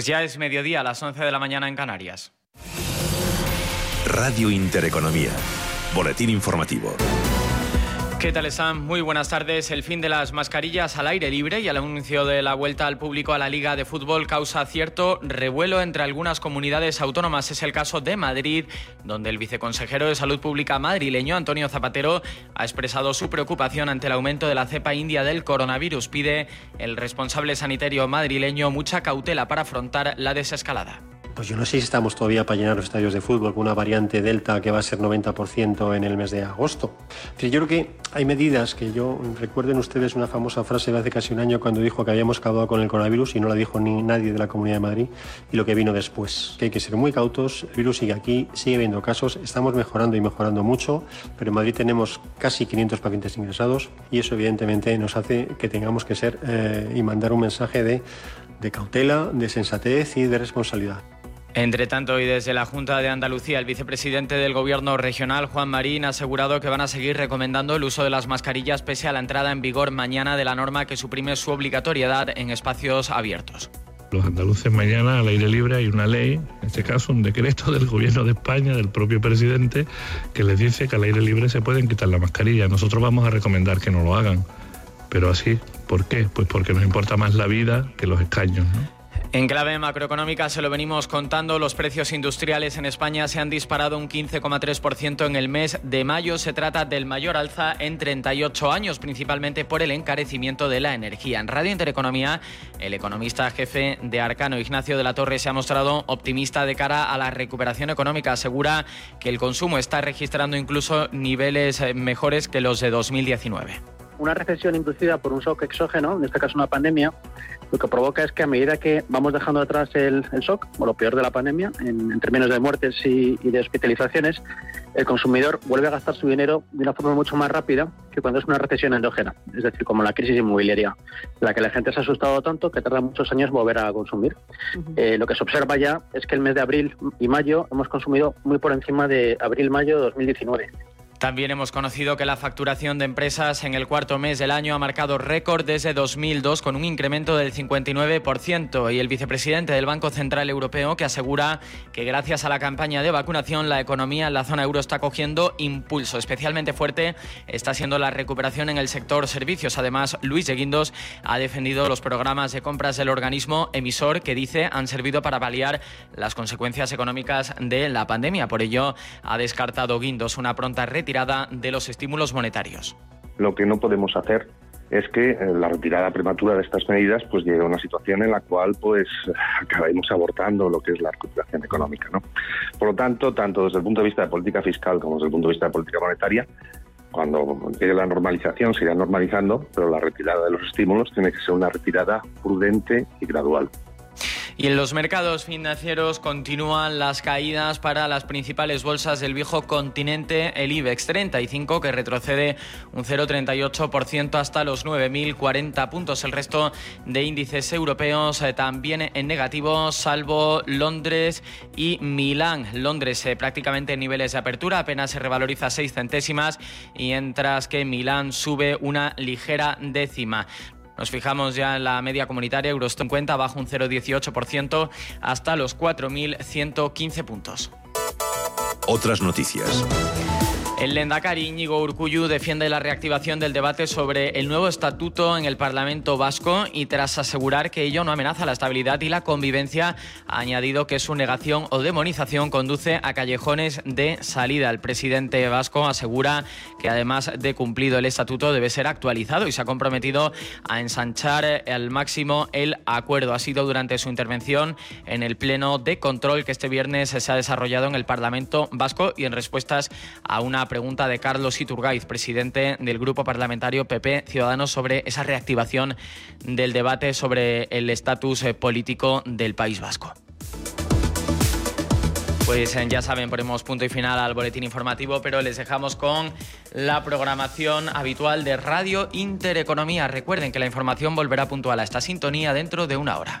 Pues ya es mediodía, a las 11 de la mañana en Canarias. Radio Intereconomía. Boletín informativo. ¿Qué tal están? Muy buenas tardes. El fin de las mascarillas al aire libre y el anuncio de la vuelta al público a la Liga de Fútbol causa cierto revuelo entre algunas comunidades autónomas. Es el caso de Madrid, donde el viceconsejero de Salud Pública madrileño, Antonio Zapatero, ha expresado su preocupación ante el aumento de la cepa india del coronavirus. Pide el responsable sanitario madrileño mucha cautela para afrontar la desescalada. Pues yo no sé si estamos todavía para llenar los estadios de fútbol con una variante Delta que va a ser 90% en el mes de agosto. Yo creo que hay medidas que yo recuerden ustedes una famosa frase de hace casi un año cuando dijo que habíamos acabado con el coronavirus y no la dijo ni nadie de la Comunidad de Madrid y lo que vino después. Que hay que ser muy cautos, el virus sigue aquí, sigue habiendo casos, estamos mejorando y mejorando mucho, pero en Madrid tenemos casi 500 pacientes ingresados y eso evidentemente nos hace que tengamos que ser eh, y mandar un mensaje de cautela, de sensatez y de responsabilidad. Entre tanto, y desde la Junta de Andalucía, el vicepresidente del Gobierno regional, Juan Marín, ha asegurado que van a seguir recomendando el uso de las mascarillas pese a la entrada en vigor mañana de la norma que suprime su obligatoriedad en espacios abiertos. Los andaluces mañana al aire libre hay una ley, en este caso un decreto del Gobierno de España, del propio presidente, que les dice que al aire libre se pueden quitar la mascarilla. Nosotros vamos a recomendar que no lo hagan, pero así, ¿por qué? Pues porque nos importa más la vida que los escaños. ¿no? En clave macroeconómica se lo venimos contando, los precios industriales en España se han disparado un 15,3% en el mes de mayo. Se trata del mayor alza en 38 años, principalmente por el encarecimiento de la energía. En Radio Intereconomía, el economista jefe de Arcano, Ignacio de la Torre, se ha mostrado optimista de cara a la recuperación económica. Asegura que el consumo está registrando incluso niveles eh, mejores que los de 2019 una recesión inducida por un shock exógeno, en este caso una pandemia, lo que provoca es que a medida que vamos dejando atrás el, shock, o lo peor de la pandemia, en, términos de muertes y, de hospitalizaciones, el consumidor vuelve a gastar su dinero de una forma mucho más rápida que cuando es una recesión endógena, es decir, como la crisis inmobiliaria, en la que la gente se ha asustado tanto que tarda muchos años volver a consumir. Eh, lo que se observa ya es que el mes de abril y mayo hemos consumido muy por encima de abril-mayo de 2019. También hemos conocido que la facturación de empresas en el cuarto mes del año ha marcado récord desde 2002 con un incremento del 59% y el vicepresidente del Banco Central Europeo que asegura que gracias a la campaña de vacunación la economía en la zona euro está cogiendo impulso. Especialmente fuerte está siendo la recuperación en el sector servicios. Además, Luis de Guindos ha defendido los programas de compras del organismo emisor que dice han servido para paliar las consecuencias económicas de la pandemia. Por ello, ha descartado Guindos una pronta retirada de los estímulos monetarios. Lo que no podemos hacer es que eh, la retirada prematura de estas medidas pues lleve a una situación en la cual pues acabemos abortando lo que es la recuperación económica. Por lo tanto, tanto desde el punto de vista de política fiscal como desde el punto de vista de política monetaria, cuando llegue la normalización se irá normalizando, pero la retirada de los estímulos tiene que ser una retirada prudente y gradual. Y en los mercados financieros continúan las caídas para las principales bolsas del viejo continente, el IBEX 35 que retrocede un 0,38% hasta los 9.040 puntos. El resto de índices europeos eh, también en negativo, salvo Londres y Milán. Londres eh, prácticamente en niveles de apertura, apenas se revaloriza 6 centésimas, mientras que Milán sube una ligera décima. Nos fijamos ya en la media comunitaria, Euro 50 bajo un 0,18% hasta los 4.115 puntos. Otras noticias. El Lendakari Íñigo Urcuyu defiende la reactivación del debate sobre el nuevo estatuto en el Parlamento vasco y tras asegurar que ello no amenaza la estabilidad y la convivencia, ha añadido que su negación o demonización conduce a callejones de salida. El presidente vasco asegura que además de cumplido el estatuto debe ser actualizado y se ha comprometido a ensanchar al máximo el acuerdo. Ha sido durante su intervención en el pleno de control que este viernes se ha desarrollado en el Parlamento vasco y en respuestas a una pregunta de Carlos Iturgaiz, presidente del Grupo Parlamentario PP Ciudadanos, sobre esa reactivación del debate sobre el estatus eh, político del País Vasco. Pues eh, ya saben, ponemos punto y final al boletín informativo, pero les dejamos con la programación habitual de Radio Intereconomía. Recuerden que la información volverá puntual a esta sintonía dentro de una hora.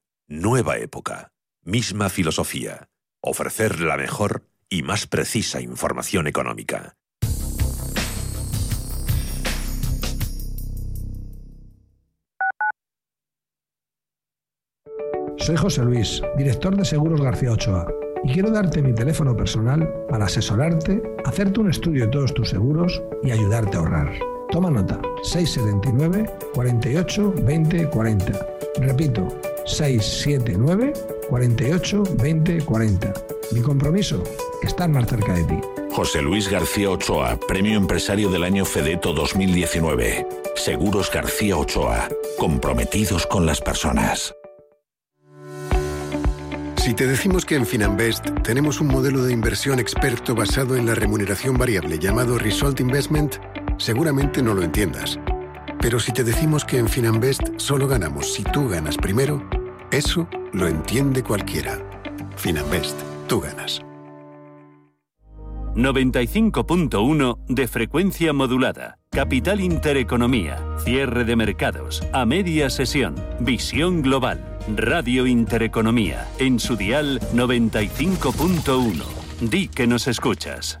Nueva época. Misma filosofía. Ofrecer la mejor y más precisa información económica. Soy José Luis, director de Seguros García Ochoa, y quiero darte mi teléfono personal para asesorarte, hacerte un estudio de todos tus seguros y ayudarte a ahorrar. Toma nota, 679 48 20 40. Repito, 679 48 20 40. Mi compromiso, estar más cerca de ti. José Luis García Ochoa, Premio Empresario del Año Fedeto 2019. Seguros García Ochoa, comprometidos con las personas. Si te decimos que en Finanbest tenemos un modelo de inversión experto basado en la remuneración variable llamado Result Investment, seguramente no lo entiendas. Pero si te decimos que en Finanbest solo ganamos si tú ganas primero, eso lo entiende cualquiera. Finanbest, tú ganas. 95.1 de frecuencia modulada. Capital Intereconomía. Cierre de mercados. A media sesión. Visión global. Radio Intereconomía. En su dial 95.1. Di que nos escuchas.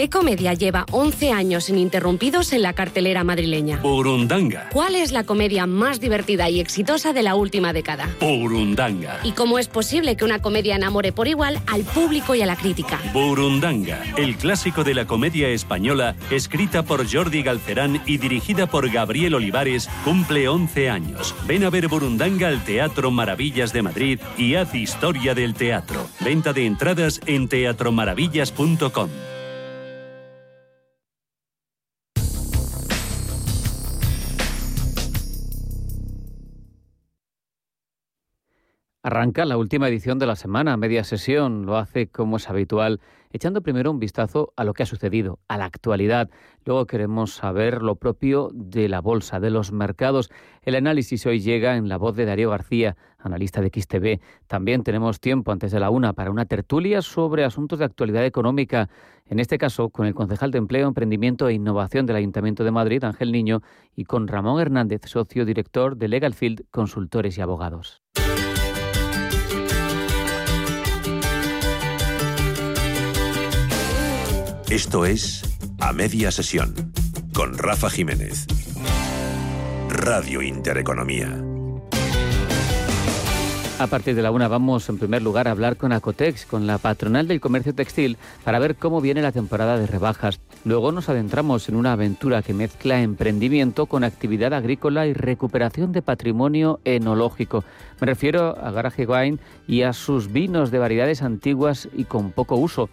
¿Qué comedia lleva 11 años ininterrumpidos en la cartelera madrileña? Burundanga. ¿Cuál es la comedia más divertida y exitosa de la última década? Burundanga. ¿Y cómo es posible que una comedia enamore por igual al público y a la crítica? Burundanga, el clásico de la comedia española, escrita por Jordi Galcerán y dirigida por Gabriel Olivares, cumple 11 años. Ven a ver Burundanga al Teatro Maravillas de Madrid y haz historia del teatro. Venta de entradas en teatromaravillas.com. Arranca la última edición de la semana, media sesión. Lo hace como es habitual, echando primero un vistazo a lo que ha sucedido, a la actualidad. Luego queremos saber lo propio de la bolsa, de los mercados. El análisis hoy llega en la voz de Darío García, analista de XTV. También tenemos tiempo antes de la una para una tertulia sobre asuntos de actualidad económica. En este caso, con el concejal de Empleo, Emprendimiento e Innovación del Ayuntamiento de Madrid, Ángel Niño, y con Ramón Hernández, socio director de Legalfield Consultores y Abogados. Esto es A Media Sesión con Rafa Jiménez. Radio Intereconomía. A partir de la una vamos en primer lugar a hablar con Acotex, con la patronal del comercio textil, para ver cómo viene la temporada de rebajas. Luego nos adentramos en una aventura que mezcla emprendimiento con actividad agrícola y recuperación de patrimonio enológico. Me refiero a Garage Wine y a sus vinos de variedades antiguas y con poco uso.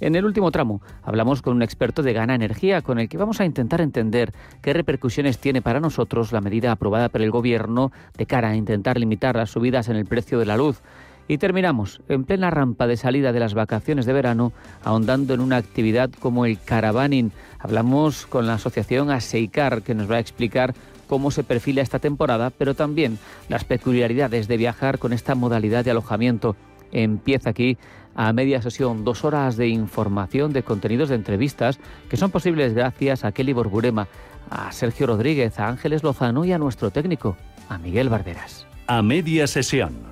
En el último tramo hablamos con un experto de Gana Energía con el que vamos a intentar entender qué repercusiones tiene para nosotros la medida aprobada por el Gobierno de cara a intentar limitar las subidas en el precio de la luz. Y terminamos en plena rampa de salida de las vacaciones de verano, ahondando en una actividad como el caravaning. Hablamos con la asociación Aseicar, que nos va a explicar cómo se perfila esta temporada, pero también las peculiaridades de viajar con esta modalidad de alojamiento. Empieza aquí a media sesión dos horas de información, de contenidos de entrevistas que son posibles gracias a Kelly Borburema, a Sergio Rodríguez, a Ángeles Lozano y a nuestro técnico, a Miguel Barderas. A media sesión.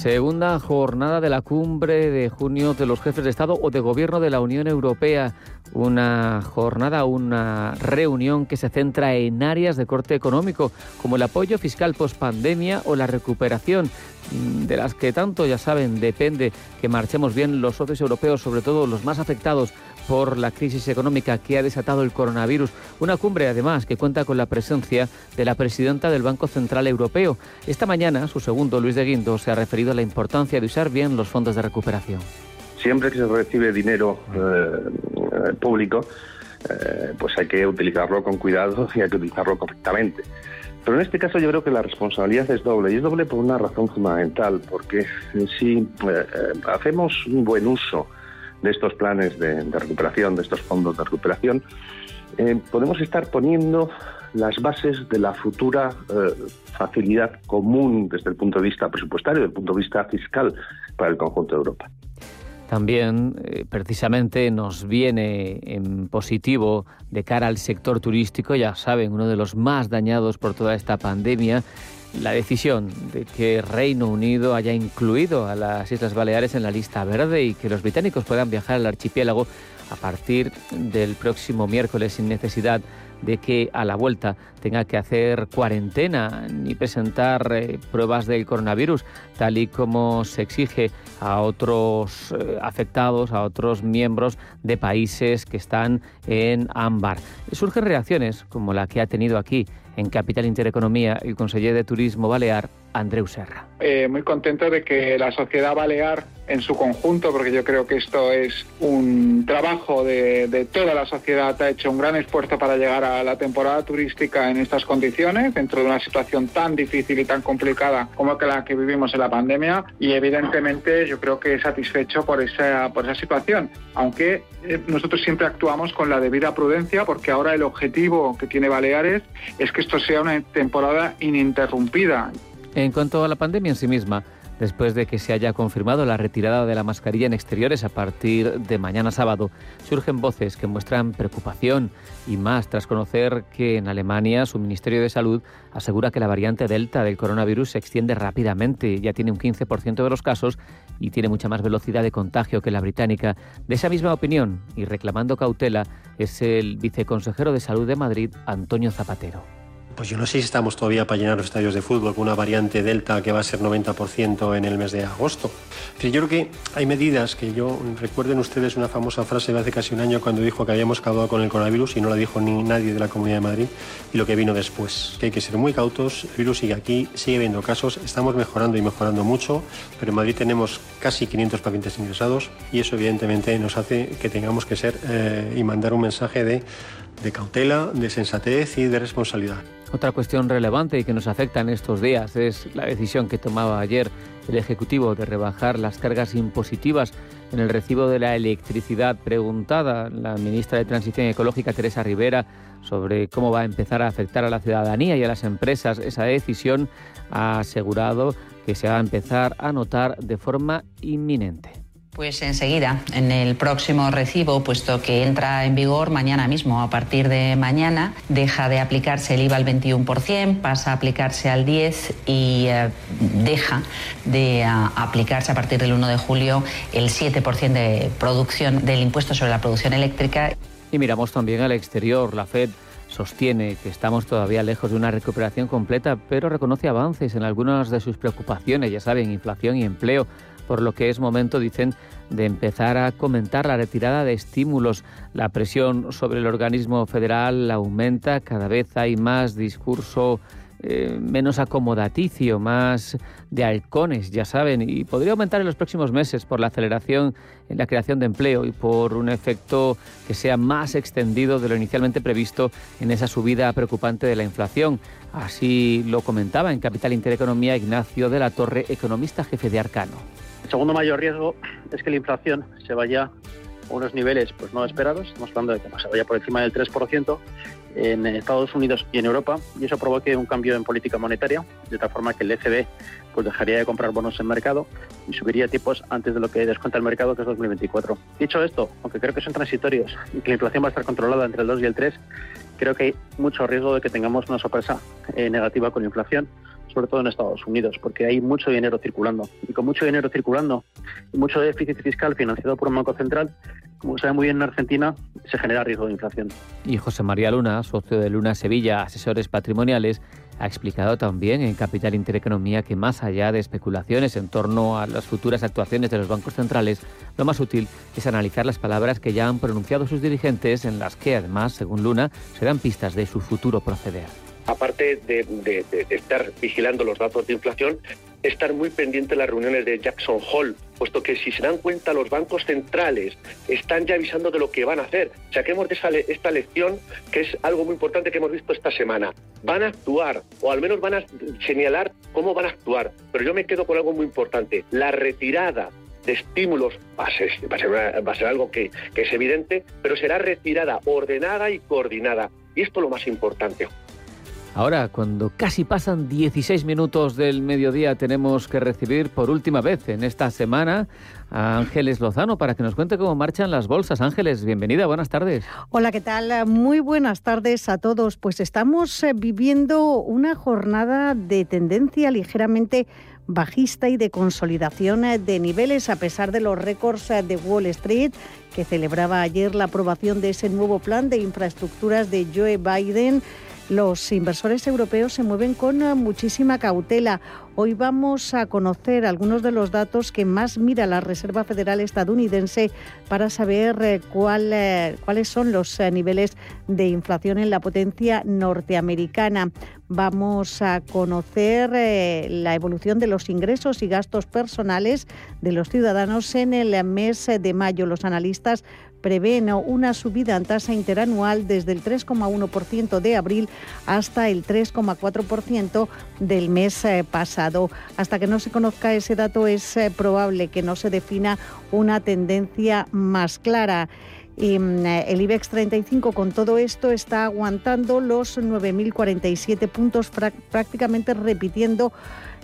Segunda jornada de la cumbre de junio de los jefes de Estado o de Gobierno de la Unión Europea. Una jornada, una reunión que se centra en áreas de corte económico, como el apoyo fiscal post-pandemia o la recuperación, de las que tanto, ya saben, depende que marchemos bien los socios europeos, sobre todo los más afectados por la crisis económica que ha desatado el coronavirus. Una cumbre, además, que cuenta con la presencia de la presidenta del Banco Central Europeo. Esta mañana, su segundo, Luis de Guindo, se ha referido a la importancia de usar bien los fondos de recuperación. Siempre que se recibe dinero eh, público, eh, pues hay que utilizarlo con cuidado y hay que utilizarlo correctamente. Pero en este caso yo creo que la responsabilidad es doble, y es doble por una razón fundamental, porque si eh, eh, hacemos un buen uso de estos planes de, recuperación, de estos fondos de recuperación, podemos estar poniendo las bases de la futura facilidad común desde el punto de vista presupuestario, desde el punto de vista fiscal para el conjunto de Europa. También, eh, precisamente, nos viene en positivo de cara al sector turístico, ya saben, uno de los más dañados por toda esta pandemia, la decisión de que Reino Unido haya incluido a las Islas Baleares en la lista verde y que los británicos puedan viajar al archipiélago a partir del próximo miércoles sin necesidad de que a la vuelta tenga que hacer cuarentena ni presentar eh, pruebas del coronavirus, tal y como se exige a otros eh, afectados, a otros miembros de países que están en ámbar. Surgen reacciones como la que ha tenido aquí en Capital Intereconomía el conseller de Turismo Balear, Andreu Serra. Eh, muy contento de que la sociedad balear en su conjunto, porque yo creo que esto es un trabajo de, toda la sociedad, ha hecho un gran esfuerzo para llegar a la temporada turística en estas condiciones, dentro de una situación tan difícil y tan complicada como la que vivimos en la pandemia, y evidentemente yo creo que satisfecho por esa, por esa situación, aunque eh, nosotros siempre actuamos con la debida prudencia, porque ahora el objetivo que tiene Baleares es que esto sea una temporada ininterrumpida. En cuanto a la pandemia en sí misma, después de que se haya confirmado la retirada de la mascarilla en exteriores a partir de mañana sábado, surgen voces que muestran preocupación y más tras conocer que en Alemania su Ministerio de Salud asegura que la variante Delta del coronavirus se extiende rápidamente, ya tiene un 15% de los casos y tiene mucha más velocidad de contagio que la británica. De esa misma opinión y reclamando cautela es el viceconsejero de Salud de Madrid, Antonio Zapatero. Pues yo no sé si estamos todavía para llenar los estadios de fútbol con una variante Delta que va a ser 90% en el mes de agosto. Pero yo creo que hay medidas que yo recuerden ustedes una famosa frase de hace casi un año cuando dijo que habíamos acabado con el coronavirus y no la dijo ni nadie de la Comunidad de Madrid y lo que vino después. Que hay que ser muy cautos, el virus sigue aquí, sigue habiendo casos, estamos mejorando y mejorando mucho, pero en Madrid tenemos casi 500 pacientes ingresados y eso evidentemente nos hace que tengamos que ser eh, y mandar un mensaje de de cautela, de sensatez y de responsabilidad. Otra cuestión relevante y que nos afecta en estos días es la decisión que tomaba ayer el Ejecutivo de rebajar las cargas impositivas en el recibo de la electricidad. Preguntada la ministra de Transición Ecológica, Teresa Rivera, sobre cómo va a empezar a afectar a la ciudadanía y a las empresas, esa decisión ha asegurado que se va a empezar a notar de forma inminente. Pues enseguida, en el próximo recibo, puesto que entra en vigor mañana mismo, a partir de mañana, deja de aplicarse el IVA al 21%, pasa a aplicarse al 10% y eh, deja de ah, aplicarse a partir del 1 de julio el 7% de producción del impuesto sobre la producción eléctrica. Y miramos también al exterior. La Fed sostiene que estamos todavía lejos de una recuperación completa, pero reconoce avances en algunas de sus preocupaciones, ya saben, inflación y empleo por lo que es momento, dicen, de empezar a comentar la retirada de estímulos. La presión sobre el organismo federal aumenta, cada vez hay más discurso eh, menos acomodaticio, más de halcones, ya saben, y podría aumentar en los próximos meses por la aceleración en la creación de empleo y por un efecto que sea más extendido de lo inicialmente previsto en esa subida preocupante de la inflación. Así lo comentaba en Capital Intereconomía Ignacio de la Torre, economista jefe de Arcano. El segundo mayor riesgo es que la inflación se vaya a unos niveles pues no esperados, estamos hablando de que se vaya por encima del 3% en Estados Unidos y en Europa, y eso provoque un cambio en política monetaria, de tal forma que el ECB pues dejaría de comprar bonos en mercado y subiría tipos antes de lo que descuenta el mercado, que es 2024. Dicho esto, aunque creo que son transitorios y que la inflación va a estar controlada entre el 2 y el 3, creo que hay mucho riesgo de que tengamos una sorpresa eh, negativa con la inflación sobre todo en Estados Unidos, porque hay mucho dinero circulando. Y con mucho dinero circulando y mucho déficit fiscal financiado por un banco central, como sabe muy bien en Argentina, se genera riesgo de inflación. Y José María Luna, socio de Luna Sevilla, asesores patrimoniales, Ha explicado también en Capital Intereconomía que más allá de especulaciones en torno a las futuras actuaciones de los bancos centrales, lo más útil es analizar las palabras que ya han pronunciado sus dirigentes en las que además, según Luna, se dan pistas de su futuro proceder. Aparte de, estar vigilando los datos de inflación, estar muy pendiente de las reuniones de Jackson Hole, puesto que si se dan cuenta los bancos centrales están ya avisando de lo que van a hacer. Saquemos de esta lección, que es algo muy importante que hemos visto esta semana. Van a actuar, o al menos van a señalar cómo van a actuar. Pero yo me quedo con algo muy importante, la retirada de estímulos va a ser, va a ser, algo que, que es evidente, pero será retirada, ordenada y coordinada. Y esto es lo más importante. Ahora, cuando casi pasan 16 minutos del mediodía, tenemos que recibir por última vez en esta semana a Ángeles Lozano para que nos cuente cómo marchan las bolsas. Ángeles, bienvenida, buenas tardes. Hola, ¿qué tal? Muy buenas tardes a todos. Pues estamos eh, viviendo una jornada de tendencia ligeramente bajista y de consolidación eh, de niveles a pesar de los récords eh, de Wall Street que celebraba ayer la aprobación de ese nuevo plan de infraestructuras de Joe Biden los inversores europeos se mueven con eh, muchísima cautela. Hoy vamos a conocer algunos de los datos que más mira la Reserva Federal estadounidense para saber eh, eh, cuáles son los niveles de inflación en la potencia norteamericana. Vamos a conocer la evolución de los ingresos y gastos personales de los ciudadanos en el mes de mayo. Los analistas prevén una subida en tasa interanual desde el 3,1% de abril hasta el 3,4% del mes eh, pasado. Hasta que no se conozca ese dato es eh, probable que no se defina una tendencia más clara. Y mm, el IBEX 35 con todo esto está aguantando los 9.047 puntos, prácticamente repitiendo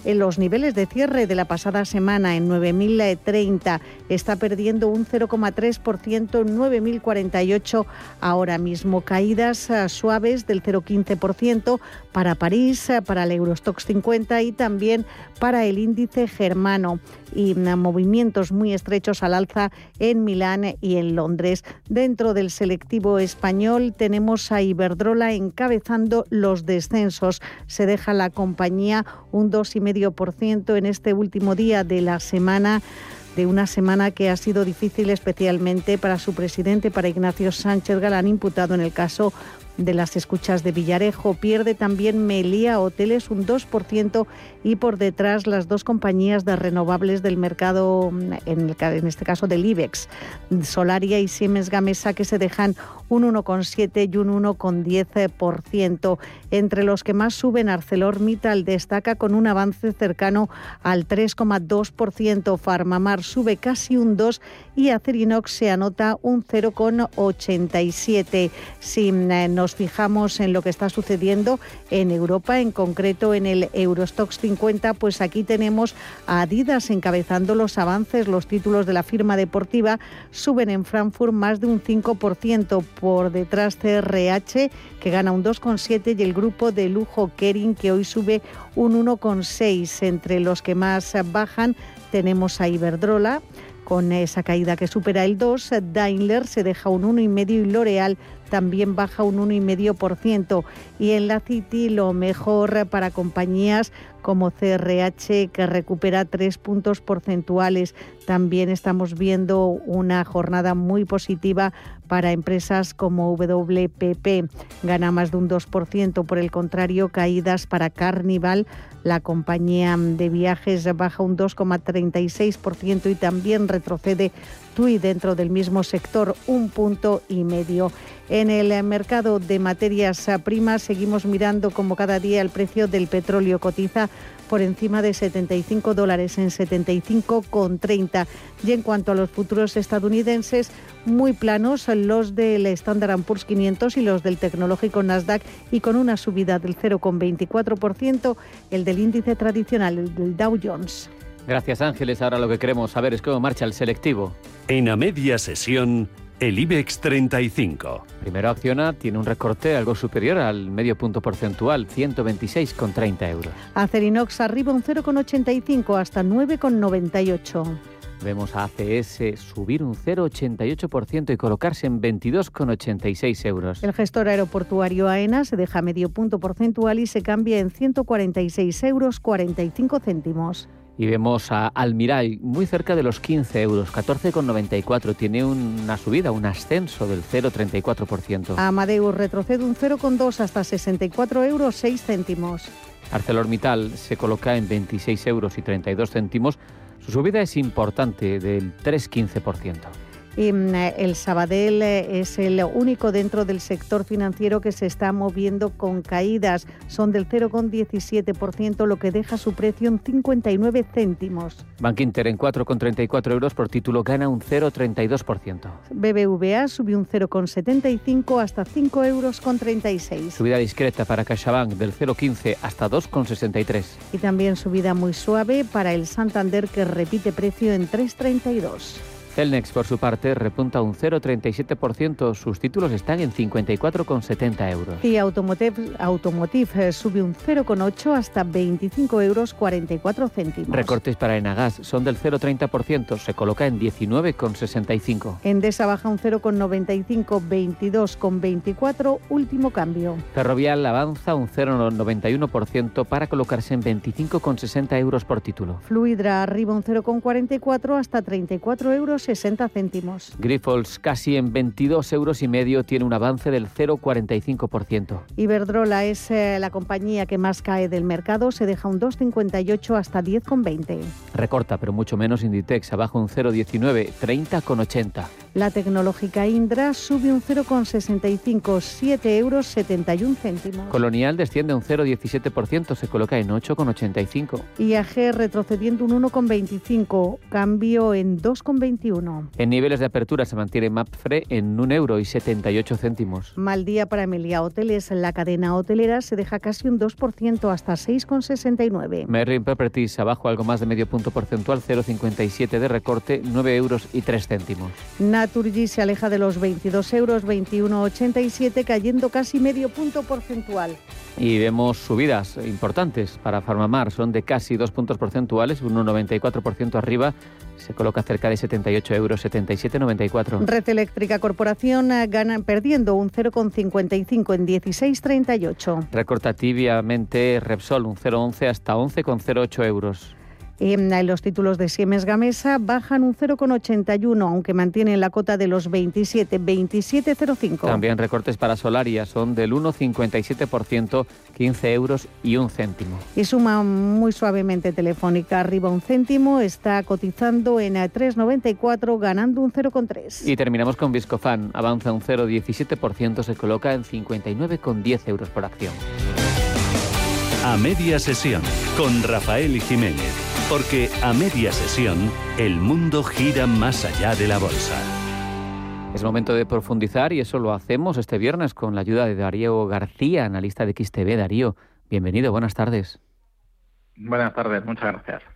en los niveles de cierre de la pasada semana en 9.030. Está perdiendo un 0,3%, en 9.048 ahora mismo. Caídas eh, suaves del 0,15% para París, eh, para el Eurostox 50 y también para el índice germano y mm, movimientos muy estrechos al alza en Milán y en Londres. Dentro del selectivo español tenemos a Iberdrola encabezando los descensos. Se deja la compañía un 2,5% en este último día de la semana de una semana que ha sido difícil especialmente para su presidente, para Ignacio Sánchez Galán, imputado en el caso de las escuchas de Villarejo. Pierde también Melía Hoteles un 2% y por detrás las dos compañías de renovables del mercado, en, en este caso del IBEX, Solaria y Siemens Gamesa, que se dejan un 1,7 y un 1,10%. Entre los que más suben, ArcelorMittal destaca con un avance cercano al 3,2%. Farmamar sube casi un 2% y Acerinox se anota un 0,87%. Si eh, nos fijamos en lo que está sucediendo en Europa, en concreto en el Eurostox 50, pues aquí tenemos a Adidas encabezando los avances. Los títulos de la firma deportiva suben en Frankfurt más de un 5% por detrás CRH, que gana un 2,7, y el grupo de lujo Kering, que hoy sube un 1,6. Entre los que más bajan tenemos a Iberdrola, con esa caída que supera el 2, Daimler se deja un 1,5 y L'Oreal también baja un 1,5%. Y en la City lo mejor para compañías como CRH que recupera tres puntos porcentuales. También estamos viendo una jornada muy positiva para empresas como WPP. Gana más de un 2%. Por el contrario, caídas para Carnival. La compañía de viajes baja un 2,36% y también retrocede TUI dentro del mismo sector un punto y medio. En el mercado de materias primas seguimos mirando como cada día el precio del petróleo cotiza por encima de 75 dólares en 75,30. Y en cuanto a los futuros estadounidenses, muy planos los del Standard Poor's 500 y los del tecnológico Nasdaq y con una subida del 0,24% el del índice tradicional, el del Dow Jones. Gracias Ángeles. Ahora lo que queremos saber es cómo marcha el selectivo. En a media sesión, el IBEX 35. Primero acciona, tiene un recorte algo superior al medio punto porcentual, 126,30 euros. Acerinox arriba un 0,85 hasta 9,98. Vemos a ACS subir un 0,88% y colocarse en 22,86 euros. El gestor aeroportuario AENA se deja medio punto porcentual y se cambia en 146 euros 45 céntimos. Y vemos a Almiray muy cerca de los 15 euros, 14,94. Tiene una subida, un ascenso del 0,34%. Amadeus retrocede un 0,2 hasta 64 euros 6 céntimos. ArcelorMittal se coloca en 26 euros y 32 céntimos. Su subida es importante, del 3,15%. Mm, el Sabadell eh, es el único dentro del sector financiero que se está moviendo con caídas. Son del 0,17%, lo que deja su precio en 59 céntimos. Bank Inter en 4,34 euros por título gana un 0,32%. BBVA subió un 0,75 hasta 5 euros con 36. Subida discreta para CaixaBank del 0,15 hasta 2,63. Y también subida muy suave para el Santander que repite precio en 3,32. Celnex, por su parte, repunta un 0,37%. Sus títulos están en 54,70 euros. Y Automotive, Automotive eh, sube un 0,8 hasta 25 euros 44 céntimos. Recortes para Enagas son del 0,30%. Se coloca en 19,65. Endesa baja un 0,95, 22,24, último cambio. Ferrovial avanza un 0,91% para colocarse en 25,60 euros por título. Fluidra arriba un 0,44 hasta 34 euros 60 céntimos. Grifols casi en 22 euros y medio tiene un avance del 0,45%. Iberdrola es eh, la compañía que más cae del mercado, se deja un 2,58 hasta 10,20. Recorta, pero mucho menos Inditex, abajo un 0,19, 30,80. La tecnológica Indra sube un 0,65, 7 euros 71 céntimos. Colonial desciende un 0,17%, se coloca en 8,85. IAG retrocediendo un 1,25, cambio en 2,21. En niveles de apertura se mantiene MAPFRE en 1 euro y 78 céntimos. Mal día para Emilia Hoteles. La cadena hotelera se deja casi un 2% hasta 6,69. Merlin Properties abajo algo más de medio punto porcentual, 0,57 de recorte, 9 euros y 3 céntimos. Naturgy se aleja de los 22 euros, 21,87, cayendo casi medio punto porcentual. Y vemos subidas importantes para Farmamar, son de casi dos puntos porcentuales, 1,94% arriba, se coloca cerca de 78 euros, 77,94. Red Eléctrica Corporación eh, gana perdiendo un 0,55 en 16,38. Recorta tibiamente Repsol un 0,11 hasta 11,08 euros. En los títulos de Siemens Gamesa bajan un 0,81, aunque mantienen la cota de los 27, 27,05. También recortes para Solaria son del 1,57%, 15 euros y un céntimo. Y suma muy suavemente Telefónica, arriba un céntimo, está cotizando en 3,94, ganando un 0,3. Y terminamos con Viscofan, avanza un 0,17%, se coloca en 59,10 euros por acción. A media sesión, con Rafael Jiménez. Porque a media sesión, el mundo gira más allá de la bolsa. Es momento de profundizar y eso lo hacemos este viernes con la ayuda de Darío García, analista de XTV. Darío, bienvenido, buenas tardes. Buenas tardes, muchas gracias.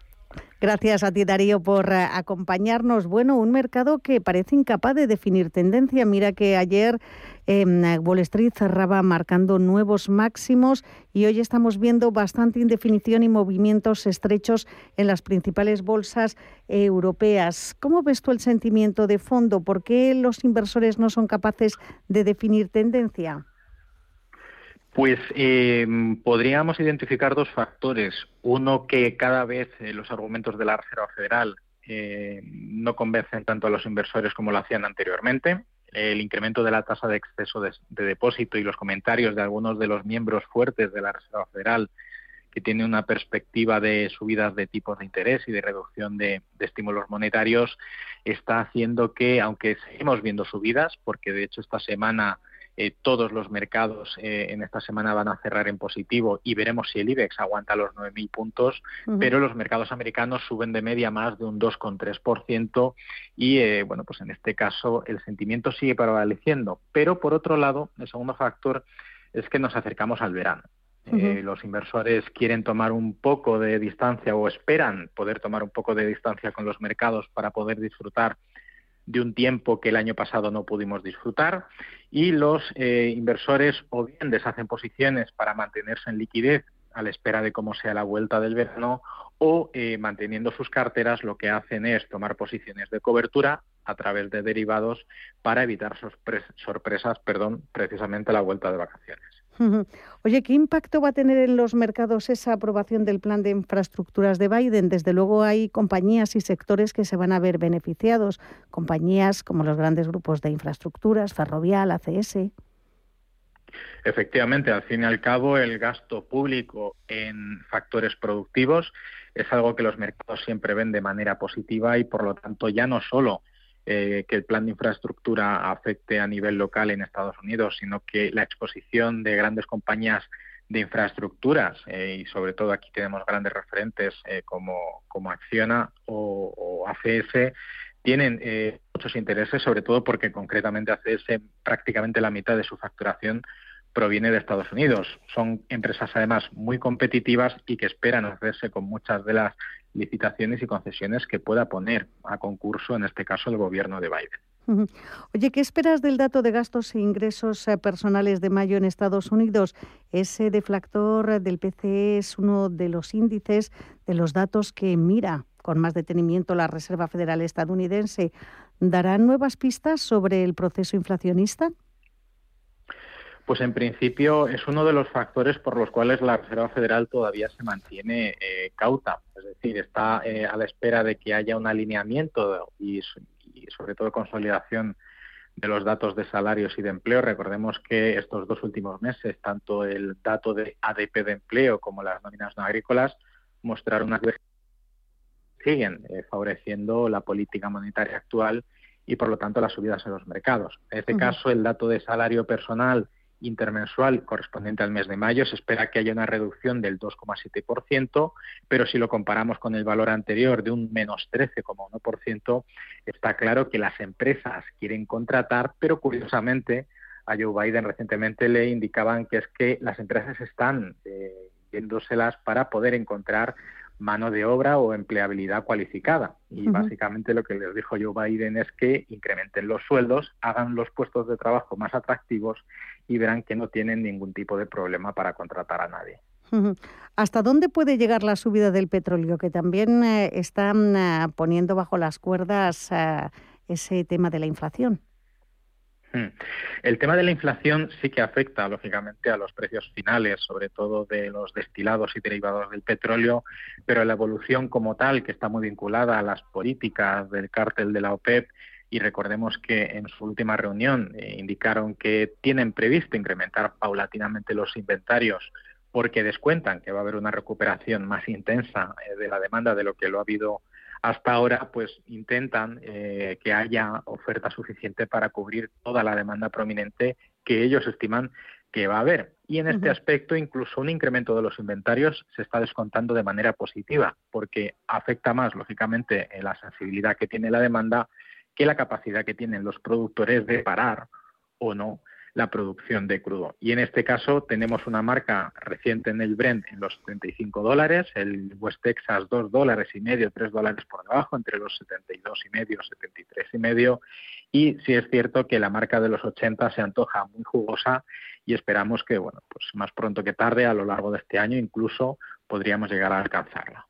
Gracias a ti, Darío, por eh, acompañarnos. Bueno, un mercado que parece incapaz de definir tendencia. Mira que ayer eh, Wall Street cerraba marcando nuevos máximos y hoy estamos viendo bastante indefinición y movimientos estrechos en las principales bolsas europeas. ¿Cómo ves tú el sentimiento de fondo? ¿Por qué los inversores no son capaces de definir tendencia? Pues eh, podríamos identificar dos factores. Uno, que cada vez eh, los argumentos de la Reserva Federal eh, no convencen tanto a los inversores como lo hacían anteriormente. El incremento de la tasa de exceso de, de depósito y los comentarios de algunos de los miembros fuertes de la Reserva Federal que tiene una perspectiva de subidas de tipos de interés y de reducción de, de, estímulos monetarios, está haciendo que, aunque seguimos viendo subidas, porque de hecho esta semana eh, todos los mercados eh, en esta semana van a cerrar en positivo y veremos si el IBEX aguanta los 9.000 puntos, uh -huh. pero los mercados americanos suben de media más de un 2,3% y, eh, bueno, pues en este caso el sentimiento sigue prevaleciendo. Pero, por otro lado, el segundo factor es que nos acercamos al verano. Uh -huh. eh, los inversores quieren tomar un poco de distancia o esperan poder tomar un poco de distancia con los mercados para poder disfrutar de un tiempo que el año pasado no pudimos disfrutar y los eh, inversores o bien deshacen posiciones para mantenerse en liquidez a la espera de cómo sea la vuelta del verano o eh, manteniendo sus carteras lo que hacen es tomar posiciones de cobertura a través de derivados para evitar sorpresas, perdón, precisamente la vuelta de vacaciones. Oye, ¿qué impacto va a tener en los mercados esa aprobación del plan de infraestructuras de Biden? Desde luego hay compañías y sectores que se van a ver beneficiados, compañías como los grandes grupos de infraestructuras, Ferrovial, ACS. Efectivamente, al fin y al cabo, el gasto público en factores productivos es algo que los mercados siempre ven de manera positiva y, por lo tanto, ya no solo eh, que el plan de infraestructura afecte a nivel local en Estados Unidos, sino que la exposición de grandes compañías de infraestructuras eh, y sobre todo aquí tenemos grandes referentes eh, como, como Acciona o, o ACS tienen muchos intereses, sobre todo porque concretamente ACS prácticamente la mitad de su facturación proviene de Estados Unidos. Son empresas además muy competitivas y que esperan hacerse con muchas de las licitaciones y concesiones que pueda poner a concurso, en este caso, el gobierno de Biden. Oye, ¿qué esperas del dato de gastos e ingresos eh, personales de mayo en Estados Unidos? Ese deflactor del PCE es uno de los índices de los datos que mira con más detenimiento la Reserva Federal estadounidense. ¿Darán nuevas pistas sobre el proceso inflacionista? Pues en principio es uno de los factores por los cuales la Reserva Federal todavía se mantiene eh, cauta, es decir, está eh, a la espera de que haya un alineamiento y, sobre todo consolidación de los datos de salarios y de empleo. Recordemos que estos dos últimos meses, tanto el dato de ADP de empleo como las nóminas no agrícolas, mostraron una siguen eh, favoreciendo la política monetaria actual y por lo tanto las subidas en los mercados. En este caso, el dato de salario personal intermensual correspondiente al mes de mayo se espera que haya una reducción del 2,7%, pero si lo comparamos con el valor anterior de un menos 13,1%, está claro que las empresas quieren contratar, pero curiosamente a Joe Biden recientemente le indicaban que es que las empresas están eh, viéndoselas para poder encontrar mano de obra o empleabilidad cualificada. Y básicamente lo que les dijo Joe Biden es que incrementen los sueldos, hagan los puestos de trabajo más atractivos y verán que no tienen ningún tipo de problema para contratar a nadie. ¿Hasta dónde puede llegar la subida del petróleo, que también eh, están eh, poniendo bajo las cuerdas eh, ese tema de la inflación? Hmm. El tema de la inflación sí que afecta, lógicamente, a los precios finales, sobre todo de los destilados y derivados del petróleo, pero la evolución como tal, que está muy vinculada a las políticas del cártel de la OPEP, y recordemos que en su última reunión eh, indicaron que tienen previsto incrementar paulatinamente los inventarios porque descuentan que va a haber una recuperación más intensa eh, de la demanda de lo que lo ha habido hasta ahora pues intentan eh, que haya oferta suficiente para cubrir toda la demanda prominente que ellos estiman que va a haber. Y en este aspecto, incluso un incremento de los inventarios se está descontando de manera positiva, porque afecta más, lógicamente, en la sensibilidad que tiene la demanda que la capacidad que tienen los productores de parar o no la producción de crudo. Y en este caso tenemos una marca reciente en el Brent en los 75 dólares, el West Texas 2 dólares y medio, 3 dólares por debajo, entre los 72 y medio, 73 y medio. Y sí es cierto que la marca de los 80 se antoja muy jugosa y esperamos que, bueno, pues más pronto que tarde, a lo largo de este año, incluso podríamos llegar a alcanzarla.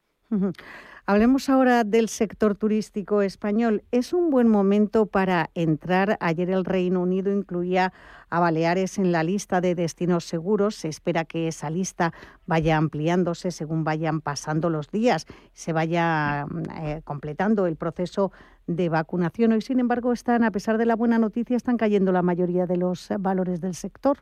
Hablemos ahora del sector turístico español. ¿Es un buen momento para entrar? Ayer el Reino Unido incluía a Baleares en la lista de destinos seguros. Se espera que esa lista vaya ampliándose según vayan pasando los días, se vaya eh, completando el proceso de vacunación. Hoy, sin embargo, están, a pesar de la buena noticia, están cayendo la mayoría de los valores del sector.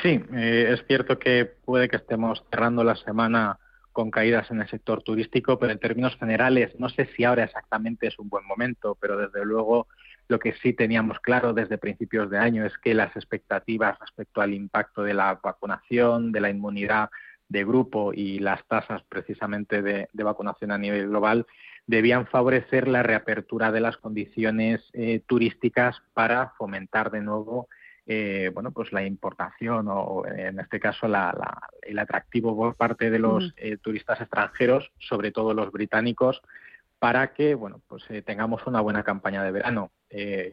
Sí, eh, es cierto que puede que estemos cerrando la semana con caídas en el sector turístico, pero en términos generales no sé si ahora exactamente es un buen momento, pero desde luego lo que sí teníamos claro desde principios de año es que las expectativas respecto al impacto de la vacunación, de la inmunidad de grupo y las tasas precisamente de, vacunación a nivel global debían favorecer la reapertura de las condiciones eh, turísticas para fomentar de nuevo eh, bueno, pues la importación o, en este caso el atractivo por parte de los eh, turistas extranjeros, sobre todo los británicos, para que bueno, pues eh, tengamos una buena campaña de verano.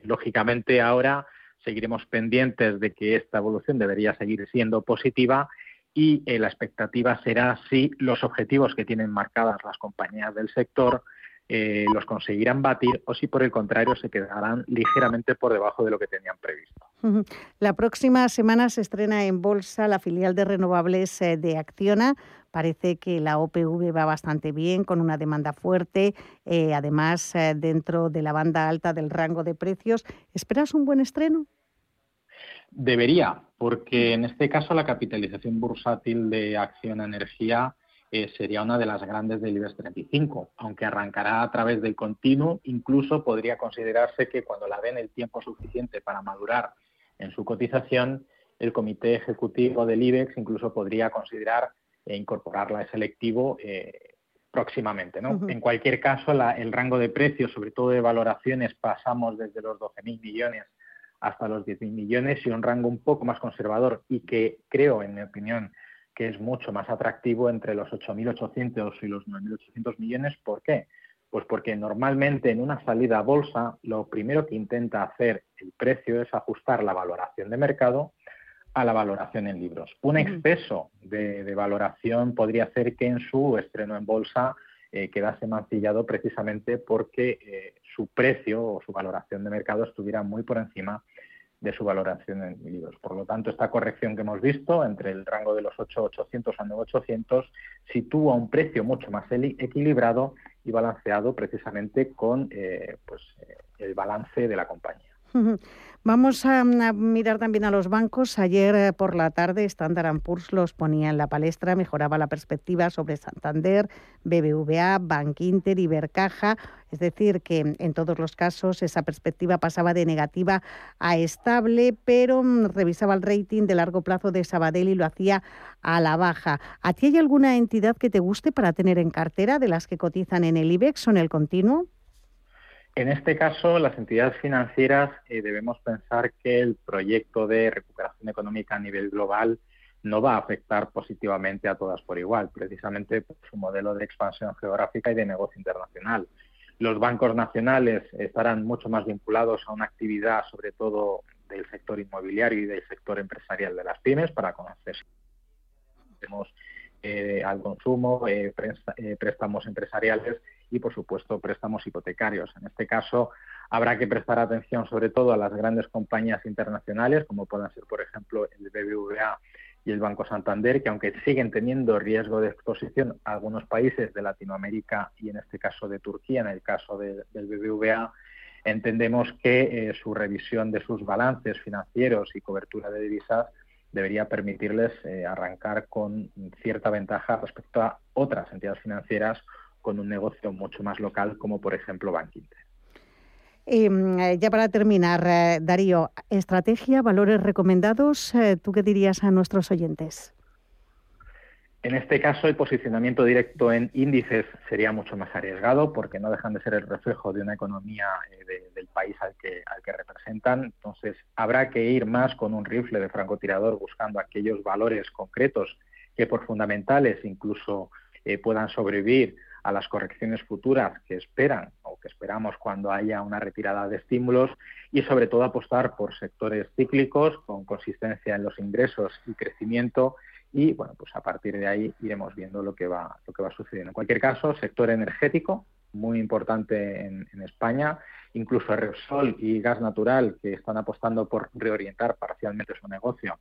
lógicamente ahora seguiremos pendientes de que esta evolución debería seguir siendo positiva y eh, la expectativa será si los objetivos que tienen marcadas las compañías del sector eh, los conseguirán batir o si por el contrario se quedarán ligeramente por debajo de lo que tenían previsto. La próxima semana se estrena en bolsa la filial de renovables eh, de Acciona. Parece que la OPV va bastante bien, con una demanda fuerte, eh, además dentro de la banda alta del rango de precios. ¿Esperas un buen estreno? Debería, porque en este caso la capitalización bursátil de Acciona Energía eh, sería una de las grandes del IBEX 35, aunque arrancará a través del continuo, incluso podría considerarse que cuando la den el tiempo suficiente para madurar en su cotización, el comité ejecutivo del IBEX incluso podría considerar e incorporarla a selectivo eh, próximamente. En cualquier caso, el rango de precios, sobre todo de valoraciones, pasamos desde los 12.000 millones hasta los 10.000 millones y un rango un poco más conservador y que creo, en mi opinión, que es mucho más atractivo entre los 8.800 y los 9.800 millones. ¿Por qué? Pues porque normalmente en una salida a bolsa lo primero que intenta hacer el precio es ajustar la valoración de mercado a la valoración en libros. Un exceso de, valoración podría hacer que en su estreno en bolsa eh, quedase mancillado precisamente porque eh, su precio o su valoración de mercado estuviera muy por encima de su valoración en libros. Por lo tanto, esta corrección que hemos visto entre el rango de los 8.800 a 9.800 sitúa un precio mucho más equilibrado y balanceado precisamente con eh, pues, eh, el balance de la compañía. Vamos a, mirar también a los bancos. Ayer eh, por la tarde Standard Poor's los ponía en la palestra, mejoraba la perspectiva sobre Santander, BBVA, Bank Inter, Ibercaja. Es decir, que en todos los casos esa perspectiva pasaba de negativa a estable, pero mm, revisaba el rating de largo plazo de Sabadell y lo hacía a la baja. ¿A ti hay alguna entidad que te guste para tener en cartera de las que cotizan en el IBEX o en el continuo? En este caso, las entidades financieras eh, debemos pensar que el proyecto de recuperación económica a nivel global no va a afectar positivamente a todas por igual, precisamente por su modelo de expansión geográfica y de negocio internacional. Los bancos nacionales estarán mucho más vinculados a una actividad, sobre todo del sector inmobiliario y del sector empresarial de las pymes, para conocer eh, al consumo, eh, préstamos empresariales y, por supuesto, préstamos hipotecarios. En este caso, habrá que prestar atención sobre todo a las grandes compañías internacionales, como puedan ser, por ejemplo, el BBVA y el Banco Santander, que aunque siguen teniendo riesgo de exposición a algunos países de Latinoamérica y en este caso de Turquía, en el caso del BBVA, entendemos que eh, su revisión de sus balances financieros y cobertura de divisas debería permitirles eh, arrancar con cierta ventaja respecto a otras entidades financieras con un negocio mucho más local, como por ejemplo Bank em, eh, ya para terminar, eh, Darío, estrategia, valores recomendados, eh, ¿tú qué dirías a nuestros oyentes? En este caso, el posicionamiento directo en índices sería mucho más arriesgado porque no dejan de ser el reflejo de una economía del país al que, al que representan. Entonces, habrá que ir más con un rifle de francotirador buscando aquellos valores concretos que por fundamentales incluso puedan sobrevivir a las correcciones futuras que esperan o que esperamos cuando haya una retirada de estímulos y sobre todo apostar por sectores cíclicos con consistencia en los ingresos y crecimiento. Y bueno pues a partir de ahí iremos viendo lo que va lo que va sucediendo. En cualquier caso sector energético muy importante en, España. Incluso Repsol y gas natural que están apostando por reorientar parcialmente su negocio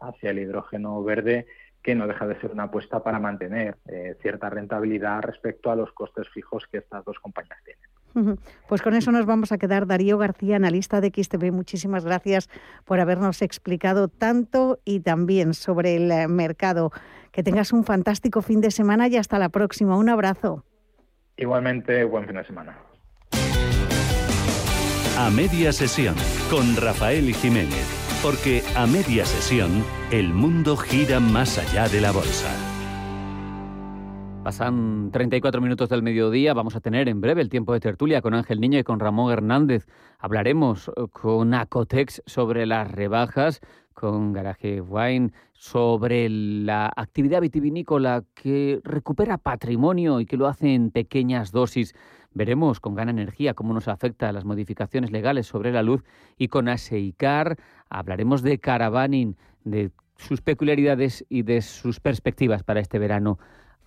hacia el hidrógeno verde que no deja de ser una apuesta para mantener eh, cierta rentabilidad respecto a los costes fijos que estas dos compañías tienen. Pues con eso nos vamos a quedar. Darío García, analista de XTV, muchísimas gracias por habernos explicado tanto y también sobre el eh, mercado. Que tengas un fantástico fin de semana y hasta la próxima. Un abrazo. Igualmente, buen fin de semana. A media sesión con Rafael Jiménez. Porque a media sesión, el mundo gira más allá de la bolsa. Pasan 34 minutos del mediodía. Vamos a tener en breve el tiempo de tertulia con Ángel Niño y con Ramón Hernández. Hablaremos eh, con Acotex sobre las rebajas, con Garaje Wine sobre la actividad vitivinícola que recupera patrimonio y que lo hace en pequeñas dosis. Veremos con Gana Energía cómo nos afecta las modificaciones legales sobre la luz y con ASEICAR hablaremos de caravaning, de sus peculiaridades y de sus perspectivas para este verano.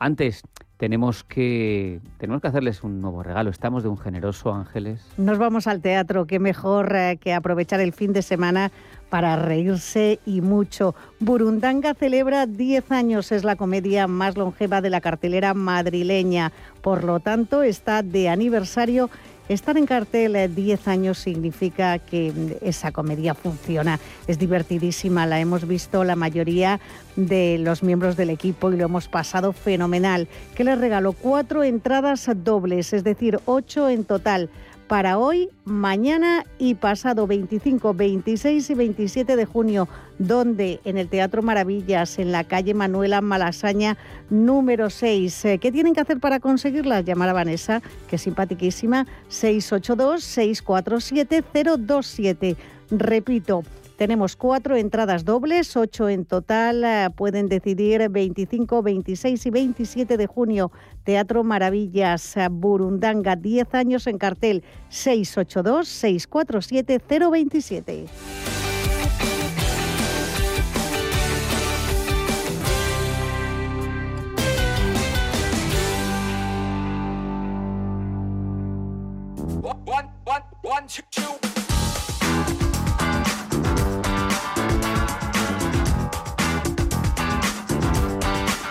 Antes, tenemos que, tenemos que hacerles un nuevo regalo. Estamos de un generoso, Ángeles. Nos vamos al teatro. Qué mejor eh, que aprovechar el fin de semana para reírse y mucho. Burundanga celebra 10 años. Es la comedia más longeva de la cartelera madrileña. Por lo tanto, está de aniversario Estar en cartel 10 años significa que esa comedia funciona. Es divertidísima, la hemos visto la mayoría de los miembros del equipo y lo hemos pasado fenomenal. Que les regaló cuatro entradas dobles, es decir, ocho en total para hoy, mañana y pasado 25, 26 y 27 de junio, donde en el Teatro Maravillas, en la calle Manuela Malasaña, número 6. Eh, ¿Qué tienen que hacer para conseguirlas? Llamar a Vanessa, que es simpaticísima, 682-647-027. Repito, tenemos cuatro entradas dobles, ocho en total. Eh, pueden decidir 25, 26 y 27 de junio. Teatro Maravillas, eh, Burundanga, 10 años en cartel, 682-647-027.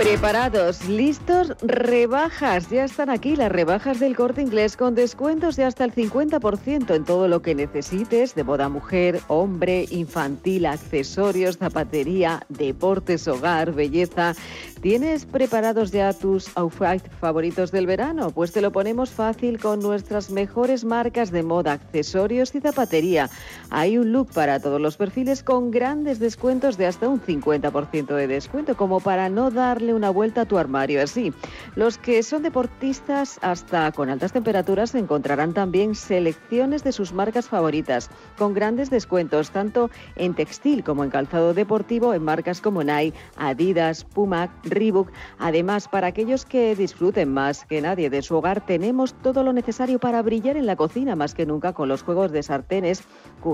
Preparados, listos, rebajas. Ya están aquí las rebajas del corte inglés con descuentos de hasta el 50% en todo lo que necesites de boda mujer, hombre, infantil, accesorios, zapatería, deportes, hogar, belleza. ¿Tienes preparados ya tus outfits favoritos del verano? Pues te lo ponemos fácil con nuestras mejores marcas de moda, accesorios y zapatería. Hay un look para todos los perfiles con grandes descuentos de hasta un 50% de descuento, como para no darle una vuelta a tu armario. Así, los que son deportistas hasta con altas temperaturas encontrarán también selecciones de sus marcas favoritas, con grandes descuentos tanto en textil como en calzado deportivo en marcas como Nike, Adidas, Puma, Reebok. Además, para aquellos que disfruten más que nadie de su hogar, tenemos todo lo necesario para brillar en la cocina más que nunca con los juegos de sartenes,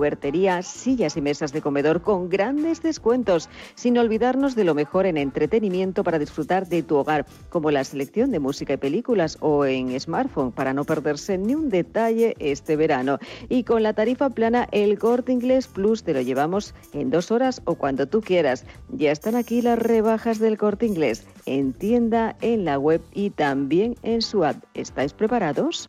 cubertería, sillas y mesas de comedor con grandes descuentos, sin olvidarnos de lo mejor en entretenimiento para disfrutar de tu hogar, como la selección de música y películas o en smartphone para no perderse ni un detalle este verano. Y con la tarifa plana, el Corte Inglés Plus te lo llevamos en dos horas o cuando tú quieras. Ya están aquí las rebajas del Corte Inglés en tienda, en la web y también en su app. ¿Estáis preparados?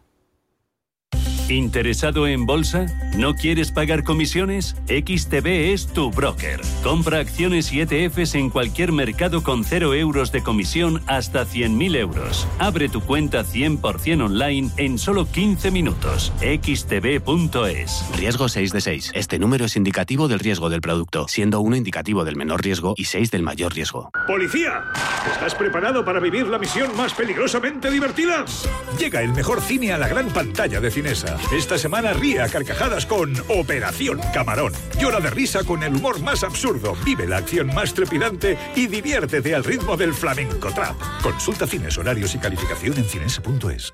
¿Interesado en bolsa? ¿No quieres pagar comisiones? XTB es tu broker. Compra acciones y ETFs en cualquier mercado con 0 euros de comisión hasta 100.000 euros. Abre tu cuenta 100% online en solo 15 minutos. xtb.es. Riesgo 6 de 6. Este número es indicativo del riesgo del producto, siendo 1 indicativo del menor riesgo y 6 del mayor riesgo. ¡Policía! ¿Estás preparado para vivir la misión más peligrosamente divertida? Llega el mejor cine a la gran pantalla de Cinesa. Esta semana ríe a carcajadas con Operación Camarón. Llora de risa con el humor más absurdo, vive la acción más trepidante y diviértete al ritmo del flamenco trap. Consulta cines, horarios y calificación en cines.es.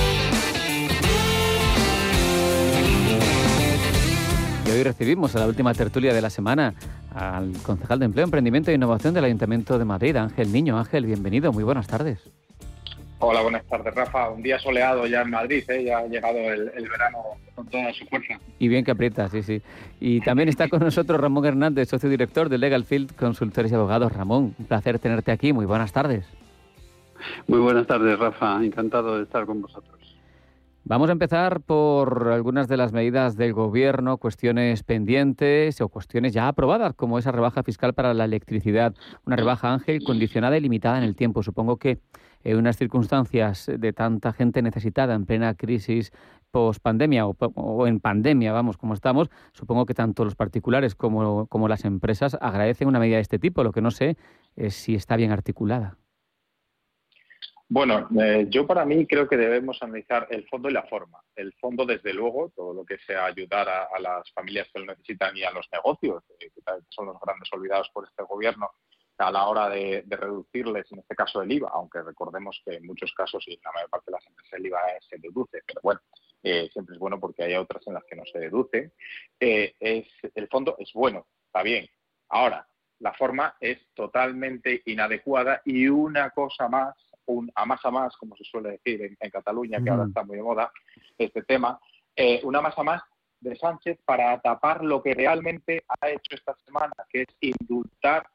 Y hoy recibimos a la última tertulia de la semana al concejal de Empleo, Emprendimiento e Innovación del Ayuntamiento de Madrid, Ángel Niño. Ángel, bienvenido, muy buenas tardes. Hola, buenas tardes, Rafa. Un día soleado ya en Madrid, ¿eh? ya ha llegado el, el, verano con toda su fuerza. Y bien que aprieta, sí, sí. Y también está con nosotros Ramón Hernández, socio director de Legal Field Consultores y Abogados. Ramón, un placer tenerte aquí. Muy buenas tardes. Muy buenas tardes, Rafa. Encantado de estar con vosotros. Vamos a empezar por algunas de las medidas del Gobierno, cuestiones pendientes o cuestiones ya aprobadas, como esa rebaja fiscal para la electricidad. Una rebaja, Ángel, condicionada y limitada en el tiempo. Supongo que en unas circunstancias de tanta gente necesitada en plena crisis post-pandemia o, en pandemia, vamos, como estamos, supongo que tanto los particulares como, como las empresas agradecen una medida de este tipo. Lo que no sé es si está bien articulada. Bueno, eh, yo para mí creo que debemos analizar el fondo y la forma. El fondo, desde luego, todo lo que sea ayudar a, las familias que lo necesitan y a los negocios, eh, que son los grandes olvidados por este gobierno, a la hora de, reducirles, en este caso el IVA, aunque recordemos que en muchos casos y en la mayor parte de las empresas el IVA se deduce, pero bueno, eh, siempre es bueno porque hay otras en las que no se deduce. es, el fondo es bueno, está bien. Ahora, la forma es totalmente inadecuada y una cosa más, un a más a más, como se suele decir en, Cataluña, que ahora está muy de moda este tema, eh, una más a más de Sánchez para tapar lo que realmente ha hecho esta semana, que es indultar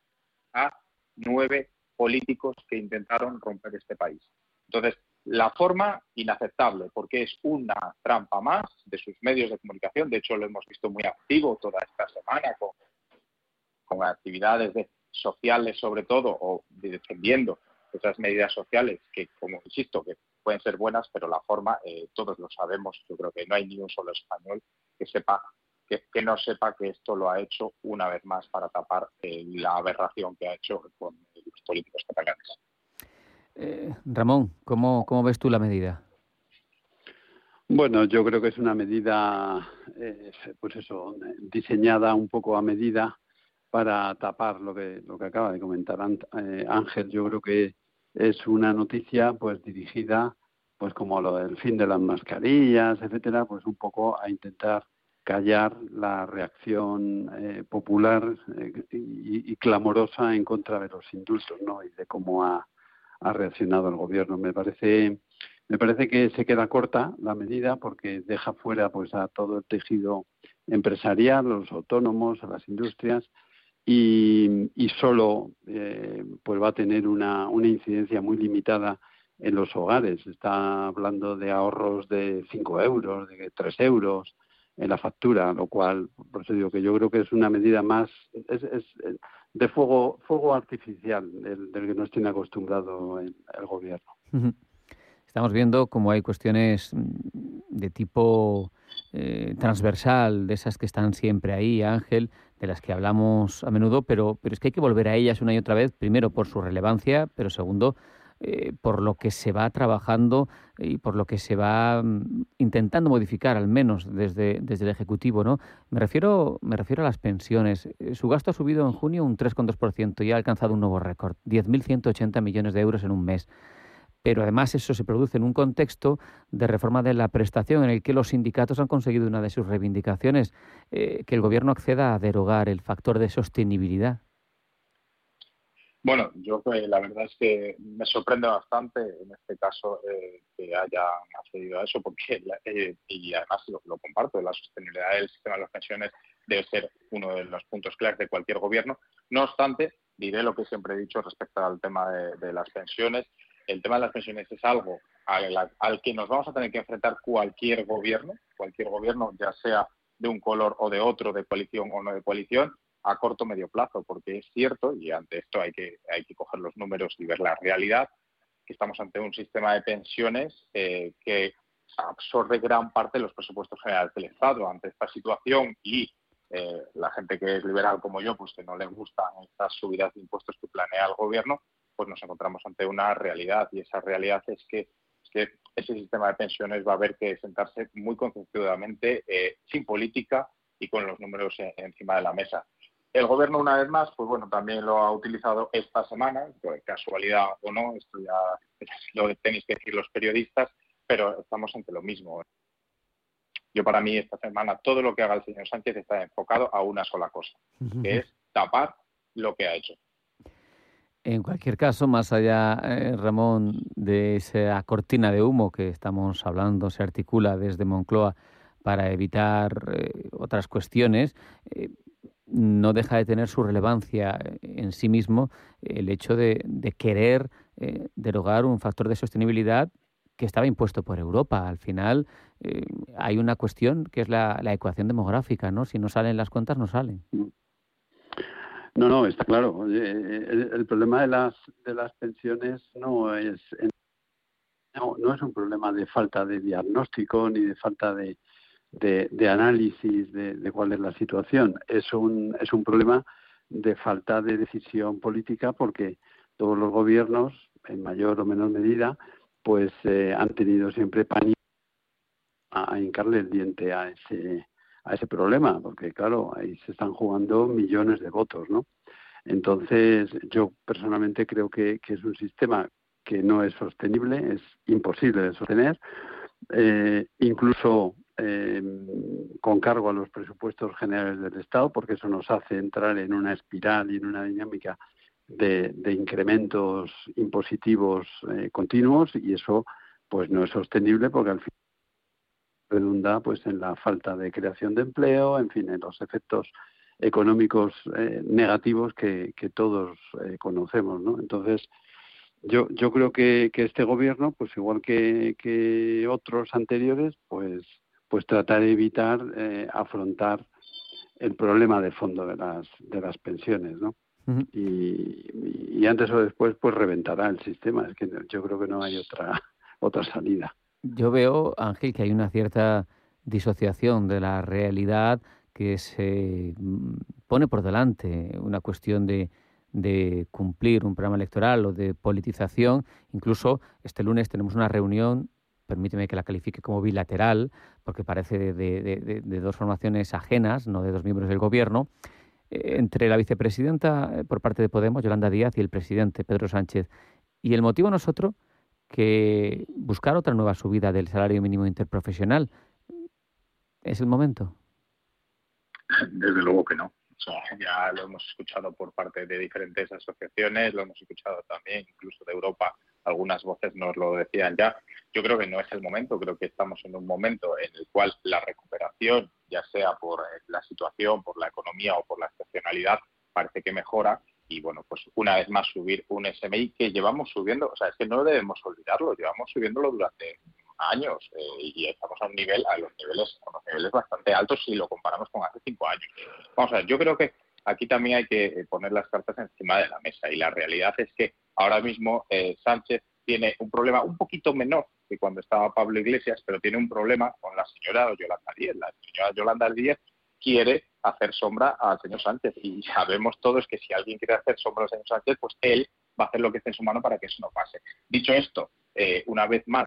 a nueve políticos que intentaron romper este país. Entonces, la forma inaceptable, porque es una trampa más de sus medios de comunicación. De hecho, lo hemos visto muy activo toda esta semana con con actividades sociales sobre todo o defendiendo esas medidas sociales que, como insisto, que pueden ser buenas, pero la forma, eh, todos lo sabemos, yo creo que no hay ni un solo español que sepa que, no sepa que esto lo ha hecho una vez más para tapar eh, la aberración que ha hecho con los políticos catalanes. Eh, Ramón, ¿cómo, ¿cómo ves tú la medida? Bueno, yo creo que es una medida, pues eso, diseñada un poco a medida para tapar lo que, lo que acaba de comentar eh, Ángel. Yo creo que es una noticia pues dirigida, pues como lo del fin de las mascarillas, etcétera, pues un poco a intentar callar la reacción eh, popular eh, y, clamorosa en contra de los indultos, ¿no? Y de cómo ha, ha reaccionado el gobierno. Me parece me parece que se queda corta la medida porque deja fuera pues a todo el tejido empresarial, los autónomos, a las industrias y, y solo eh, pues va a tener una, una incidencia muy limitada en los hogares. Está hablando de ahorros de 5 euros, de 3 euros en la factura, lo cual, por que yo creo que es una medida más es, es de fuego, fuego artificial del, del que nos tiene acostumbrado el, el gobierno. Estamos viendo cómo hay cuestiones de tipo eh, transversal, de esas que están siempre ahí, Ángel, de las que hablamos a menudo, pero, pero es que hay que volver a ellas una y otra vez, primero por su relevancia, pero segundo eh, por lo que se va trabajando y por lo que se va mm, intentando modificar, al menos desde, desde el Ejecutivo. ¿no? Me, refiero, me refiero a las pensiones. Eh, su gasto ha subido en junio un 3,2% y ha alcanzado un nuevo récord, 10.180 millones de euros en un mes pero además eso se produce en un contexto de reforma de la prestación en el que los sindicatos han conseguido una de sus reivindicaciones, eh, que el Gobierno acceda a derogar el factor de sostenibilidad. Bueno, yo eh, la verdad es que me sorprende bastante en este caso eh, que hayan accedido a eso, porque y además lo, lo, comparto, la sostenibilidad del sistema de las pensiones debe ser uno de los puntos claves de cualquier gobierno. No obstante, diré lo que siempre he dicho respecto al tema de las pensiones el tema de las pensiones es algo al, que nos vamos a tener que enfrentar cualquier gobierno, cualquier gobierno, ya sea de un color o de otro, de coalición o no de coalición, a corto o medio plazo, porque es cierto, y ante esto hay que, hay que coger los números y ver la realidad, que estamos ante un sistema de pensiones eh, que absorbe gran parte de los presupuestos generales del Estado. Ante esta situación y eh, la gente que es liberal como yo, pues que no le gustan estas subidas de impuestos que planea el gobierno, pues nos encontramos ante una realidad y esa realidad es que, ese sistema de pensiones va a haber que sentarse muy conceptualmente, eh, sin política y con los números encima de la mesa. El gobierno, una vez más, pues bueno, también lo ha utilizado esta semana, casualidad o no, esto ya lo tenéis que decir los periodistas, pero estamos ante lo mismo. Yo para mí esta semana todo lo que haga el señor Sánchez está enfocado a una sola cosa, que es tapar lo que ha hecho. En cualquier caso, más allá, eh, Ramón, de esa cortina de humo que estamos hablando, se articula desde Moncloa para evitar eh, otras cuestiones, eh, no deja de tener su relevancia en sí mismo el hecho de, querer eh, derogar un factor de sostenibilidad que estaba impuesto por Europa. Al final eh, hay una cuestión que es la, ecuación demográfica, ¿no? Si no salen las cuentas, no salen. No, no, está claro. El, problema de las de las pensiones no es no, no es un problema de falta de diagnóstico ni de falta de, de, análisis de, de, cuál es la situación. Es un es un problema de falta de decisión política porque todos los gobiernos, en mayor o menor medida, pues eh, han tenido siempre pánico a, hincarle el diente a ese a ese problema, porque claro, ahí se están jugando millones de votos, ¿no? Entonces, yo personalmente creo que, es un sistema que no es sostenible, es imposible de sostener, eh, incluso eh, con cargo a los presupuestos generales del Estado, porque eso nos hace entrar en una espiral y en una dinámica de, incrementos impositivos eh, continuos y eso pues no es sostenible porque al final redunda pues en la falta de creación de empleo, en fin, en los efectos económicos eh, negativos que, que todos eh, conocemos, ¿no? Entonces, yo, yo creo que, que este gobierno, pues igual que, que otros anteriores, pues, pues tratar de evitar afrontar el problema de fondo de las, de las pensiones, ¿no? y, y, antes o después pues reventará el sistema. Es que yo creo que no hay otra otra salida. Yo veo, Ángel, que hay una cierta disociación de la realidad que se mm, pone por delante una cuestión de, de cumplir un programa electoral o de politización. Incluso este lunes tenemos una reunión permíteme que la califique como bilateral, porque parece de, de, de, dos formaciones ajenas, no de dos miembros del gobierno, eh, entre la vicepresidenta eh, por parte de Podemos, Yolanda Díaz, y el presidente, Pedro Sánchez. Y el motivo no es otro que buscar otra nueva subida del salario mínimo interprofesional. ¿Es el momento? Desde luego que no. ya lo hemos escuchado por parte de diferentes asociaciones, lo hemos escuchado también incluso de Europa algunas voces nos lo decían ya. Yo creo que no es el momento, creo que estamos en un momento en el cual la recuperación, ya sea por eh, la situación, por la economía o por la excepcionalidad, parece que mejora y bueno, pues una vez más subir un SMI que llevamos subiendo, o sea, es que no debemos olvidarlo, llevamos subiéndolo durante años eh, y estamos a un nivel, a los niveles, a los niveles bastante altos si lo comparamos con hace cinco años. Vamos a ver, yo creo que aquí también hay que eh, poner las cartas encima de la mesa y la realidad es que ahora mismo eh, Sánchez tiene un problema un poquito menor que cuando estaba Pablo Iglesias, pero tiene un problema con la señora Yolanda Díez. La señora Yolanda Díez quiere hacer sombra al señor Sánchez y sabemos todos que si alguien quiere hacer sombra al señor Sánchez, pues él va a hacer lo que esté en su mano para que eso no pase. Dicho esto, eh, una vez más,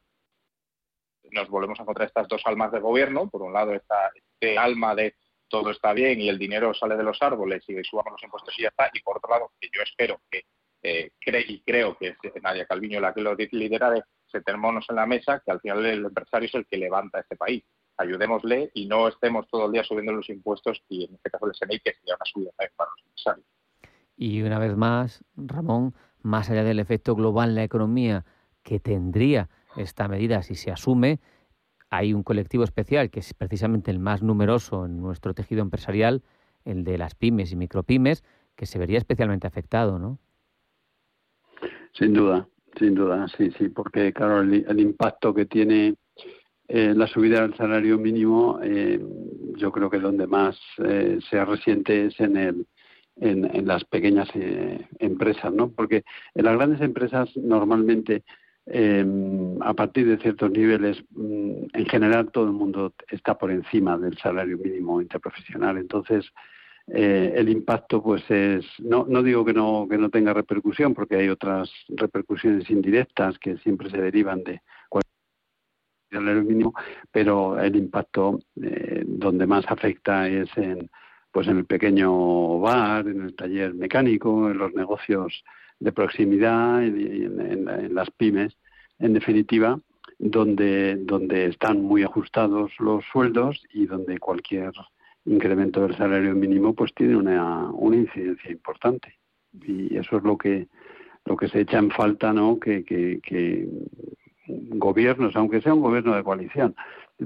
nos volvemos a encontrar estas dos almas de gobierno. Por un lado, esta, este alma de todo está bien y el dinero sale de los árboles y subamos los impuestos y ya está. Y por otro lado, que yo espero que eh, y creo que es Nadia Calviño la que lo lidera de sentémonos en la mesa, que al final el empresario es el que levanta este país. Ayudémosle y no estemos todo el día subiendo los impuestos y en este caso el SNI, que sería una subida para los empresarios. Y una vez más, Ramón, más allá del efecto global en la economía que tendría esta medida si se asume, hay un colectivo especial que es precisamente el más numeroso en nuestro tejido empresarial, el de las pymes y micropymes, que se vería especialmente afectado, ¿no? Sin duda, sin duda, sí, sí, porque claro, el, impacto que tiene eh, la subida del salario mínimo, eh, yo creo que donde más eh, se resiente es en el en, en las pequeñas eh, empresas, ¿no? Porque en las grandes empresas normalmente a partir de ciertos niveles, mm, en general todo el mundo está por encima del salario mínimo interprofesional. Entonces, eh, el impacto pues es no no digo que no que no tenga repercusión porque hay otras repercusiones indirectas que siempre se derivan de salario mínimo pero el impacto eh, donde más afecta es en pues en el pequeño bar en el taller mecánico en los negocios de proximidad y en, las pymes en definitiva donde donde están muy ajustados los sueldos y donde cualquier incremento del salario mínimo pues tiene una, una incidencia importante. Y eso es lo que lo que se echa en falta no que, que, gobiernos aunque sea un gobierno de coalición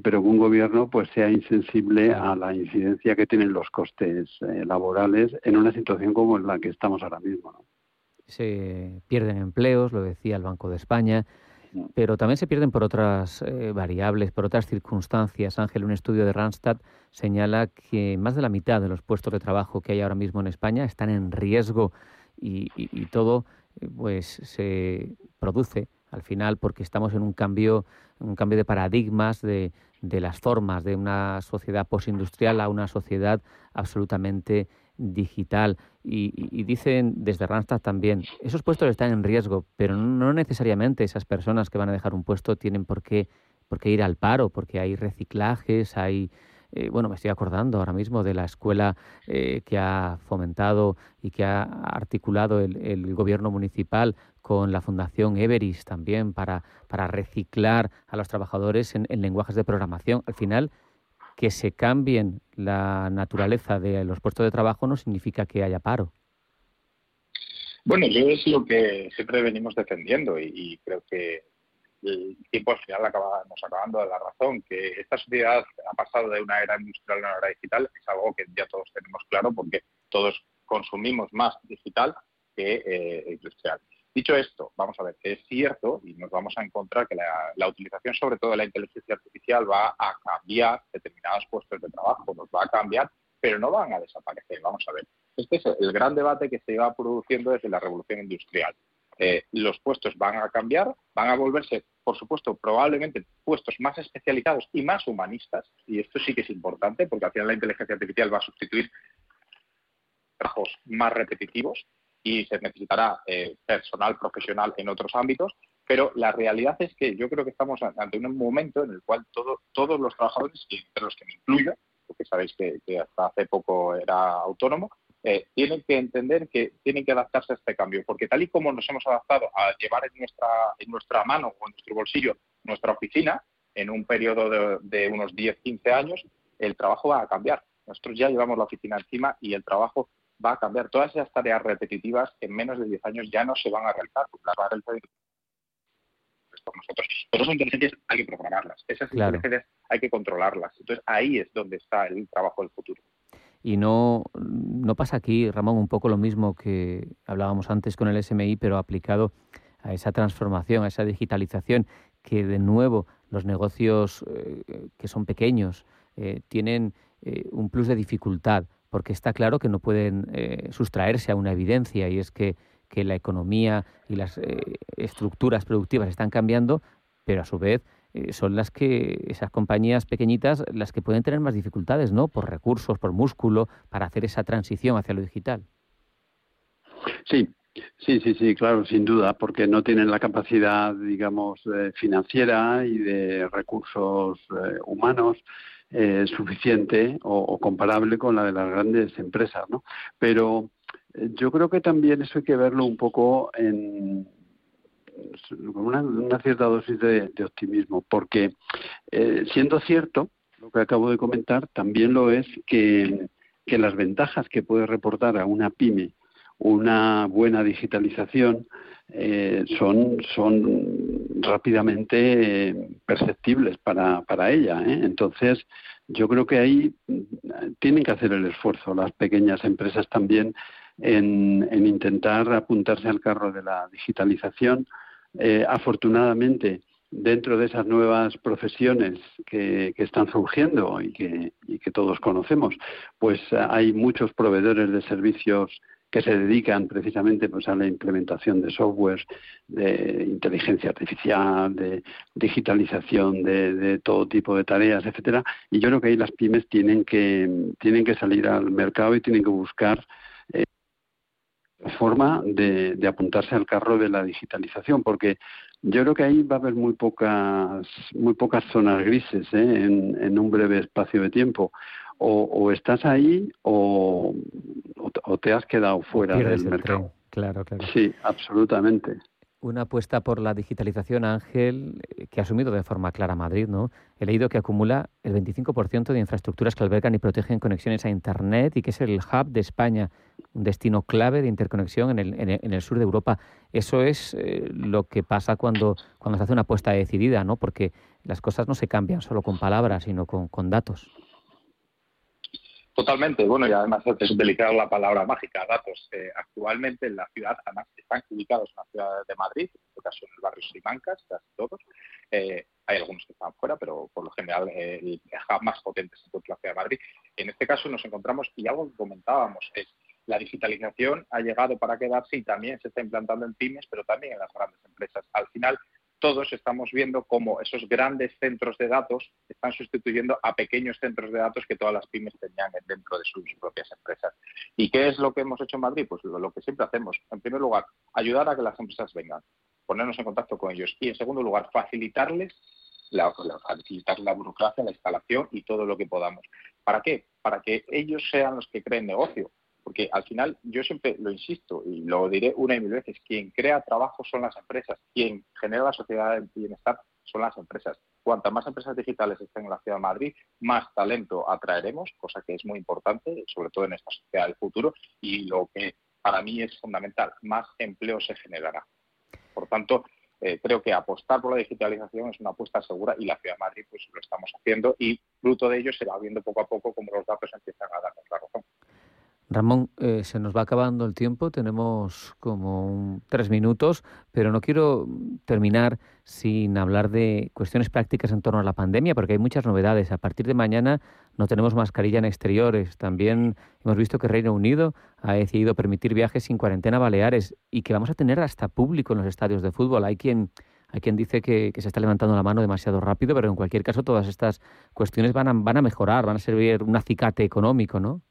pero que un gobierno pues sea insensible a la incidencia que tienen los costes eh, laborales en una situación como en la que estamos ahora mismo ¿no? se pierden empleos, lo decía el Banco de España, pero también se pierden por otras eh, variables, por otras circunstancias. Ángel, un estudio de Randstad señala que más de la mitad de los puestos de trabajo que hay ahora mismo en España están en riesgo y, todo eh, pues se produce al final porque estamos en un cambio, un cambio de paradigmas de, de las formas de una sociedad postindustrial a una sociedad absolutamente digital. Y, dicen desde Randstad también, esos puestos están en riesgo, pero no necesariamente esas personas que van a dejar un puesto tienen por qué, por qué ir al paro, porque hay reciclajes, hay... Eh, bueno, me estoy acordando ahora mismo de la escuela eh, que ha fomentado y que ha articulado el, gobierno municipal con la Fundación Everis también para, para reciclar a los trabajadores en lenguajes de programación. Al final, que se cambien la naturaleza de los puestos de trabajo no significa que haya paro. Bueno, yo es lo que siempre venimos defendiendo y, creo que el tiempo al final acabamos acabando de la razón, que esta sociedad ha pasado de una era industrial a una era digital, es algo que ya todos tenemos claro porque todos consumimos más digital que eh, industrial. Dicho esto, vamos a ver, es cierto y nos vamos a encontrar que la, utilización sobre todo de la inteligencia artificial va a cambiar determinados puestos de trabajo, nos va a cambiar, pero no van a desaparecer. Vamos a ver, este es el gran debate que se va produciendo desde la revolución industrial. Eh, los puestos van a cambiar, van a volverse, por supuesto, probablemente puestos más especializados y más humanistas, y esto sí que es importante porque al final la inteligencia artificial va a sustituir trabajos más repetitivos y se necesitará eh, personal profesional en otros ámbitos, pero la realidad es que yo creo que estamos ante un momento en el cual todos los trabajadores, entre los que me incluyo, porque sabéis que, hasta hace poco era autónomo, eh, tienen que entender que tienen que adaptarse a este cambio, porque tal y como nos hemos adaptado a llevar en nuestra, en nuestra mano o en nuestro bolsillo nuestra oficina, en un periodo de, de unos 10, 15 años, el trabajo va a cambiar. Nosotros ya llevamos la oficina encima y el trabajo va a cambiar. Todas esas tareas repetitivas en menos de 10 años ya no se van a realizar, las va a realizar nosotros. Pero esas inteligencias hay que programarlas, esas inteligencias hay que controlarlas. Entonces ahí es donde está el trabajo del futuro. Y no, no pasa aquí, Ramón, un poco lo mismo que hablábamos antes con el SMI, pero aplicado a esa transformación, a esa digitalización, que de nuevo los negocios eh, que son pequeños eh, tienen eh, un plus de dificultad porque está claro que no pueden sustraerse a una evidencia y es que, la economía y las estructuras productivas están cambiando, pero a su vez eh, son las que esas compañías pequeñitas las que pueden tener más dificultades, ¿no? Por recursos, por músculo, para hacer esa transición hacia lo digital. Sí, Sí, sí, sí, claro, sin duda, porque no tienen la capacidad, digamos, financiera y de recursos humanos eh, suficiente o, comparable con la de las grandes empresas, ¿no? Pero eh, yo creo que también eso hay que verlo un poco en, con una, cierta dosis de, optimismo, porque eh, siendo cierto lo que acabo de comentar, también lo es que, que las ventajas que puede reportar a una pyme una buena digitalización eh, son, son rápidamente eh, perceptibles para, para ella. Entonces, yo creo que ahí mm, tienen que hacer el esfuerzo las pequeñas empresas también en, en intentar apuntarse al carro de la digitalización. Afortunadamente, dentro de esas nuevas profesiones que, están surgiendo y que, y que, todos conocemos, pues hay muchos proveedores de servicios que se dedican precisamente pues, a la implementación de software, de inteligencia artificial, de digitalización de, todo tipo de tareas, etcétera. Y yo creo que ahí las pymes tienen que tienen que salir al mercado y tienen que buscar eh, forma de, apuntarse al carro de la digitalización, porque yo creo que ahí va a haber muy pocas muy pocas zonas grises ¿eh? en, en un breve espacio de tiempo o, estás ahí o, o, te has quedado fuera del mercado. Claro, claro. Sí, absolutamente. Una apuesta por la digitalización, Ángel, eh, que ha asumido de forma clara Madrid, ¿no? He leído que acumula el 25% de infraestructuras que albergan y protegen conexiones a Internet y que es el hub de España, un destino clave de interconexión en el, en el, sur de Europa. Eso es eh, lo que pasa cuando, cuando se hace una apuesta decidida, ¿no? Porque las cosas no se cambian solo con palabras, sino con datos. Totalmente, bueno, y además es utilizar la palabra mágica, datos. Eh, actualmente en la ciudad, además están ubicados en la ciudad de Madrid, en este caso en el barrio Simancas, casi todos. Eh, hay algunos que están fuera, pero por lo general eh, el más potente se encuentra en la ciudad de Madrid. En este caso nos encontramos, y algo que comentábamos, es la digitalización ha llegado para quedarse y también se está implantando en pymes, pero también en las grandes empresas. Al final, todos estamos viendo cómo esos grandes centros de datos están sustituyendo a pequeños centros de datos que todas las pymes tenían dentro de sus propias empresas. ¿Y qué es lo que hemos hecho en Madrid? Pues lo, que siempre hacemos. En primer lugar, ayudar a que las empresas vengan, ponernos en contacto con ellos. Y en segundo lugar, facilitarles la, facilitar la burocracia, la instalación y todo lo que podamos. ¿Para qué? Para que ellos sean los que creen negocio porque al final, yo siempre lo insisto y lo diré una y mil veces, quien crea trabajo son las empresas, quien genera la sociedad de bienestar son las empresas. Cuantas más empresas digitales estén en la ciudad de Madrid, más talento atraeremos, cosa que es muy importante, sobre todo en esta sociedad del futuro, y lo que para mí es fundamental, más empleo se generará. Por tanto, eh, creo que apostar por la digitalización es una apuesta segura y la ciudad de Madrid pues lo estamos haciendo y fruto de ello se va viendo poco a poco como los datos empiezan a darnos la razón. Ramón, eh, se nos va acabando el tiempo, tenemos como tres minutos, pero no quiero terminar sin hablar de cuestiones prácticas en torno a la pandemia, porque hay muchas novedades. A partir de mañana no tenemos mascarilla en exteriores. También hemos visto que Reino Unido ha decidido permitir viajes sin cuarentena baleares y que vamos a tener hasta público en los estadios de fútbol. Hay quien, hay quien dice que, se está levantando la mano demasiado rápido, pero en cualquier caso todas estas cuestiones van a, van a mejorar, van a servir un acicate económico, ¿no?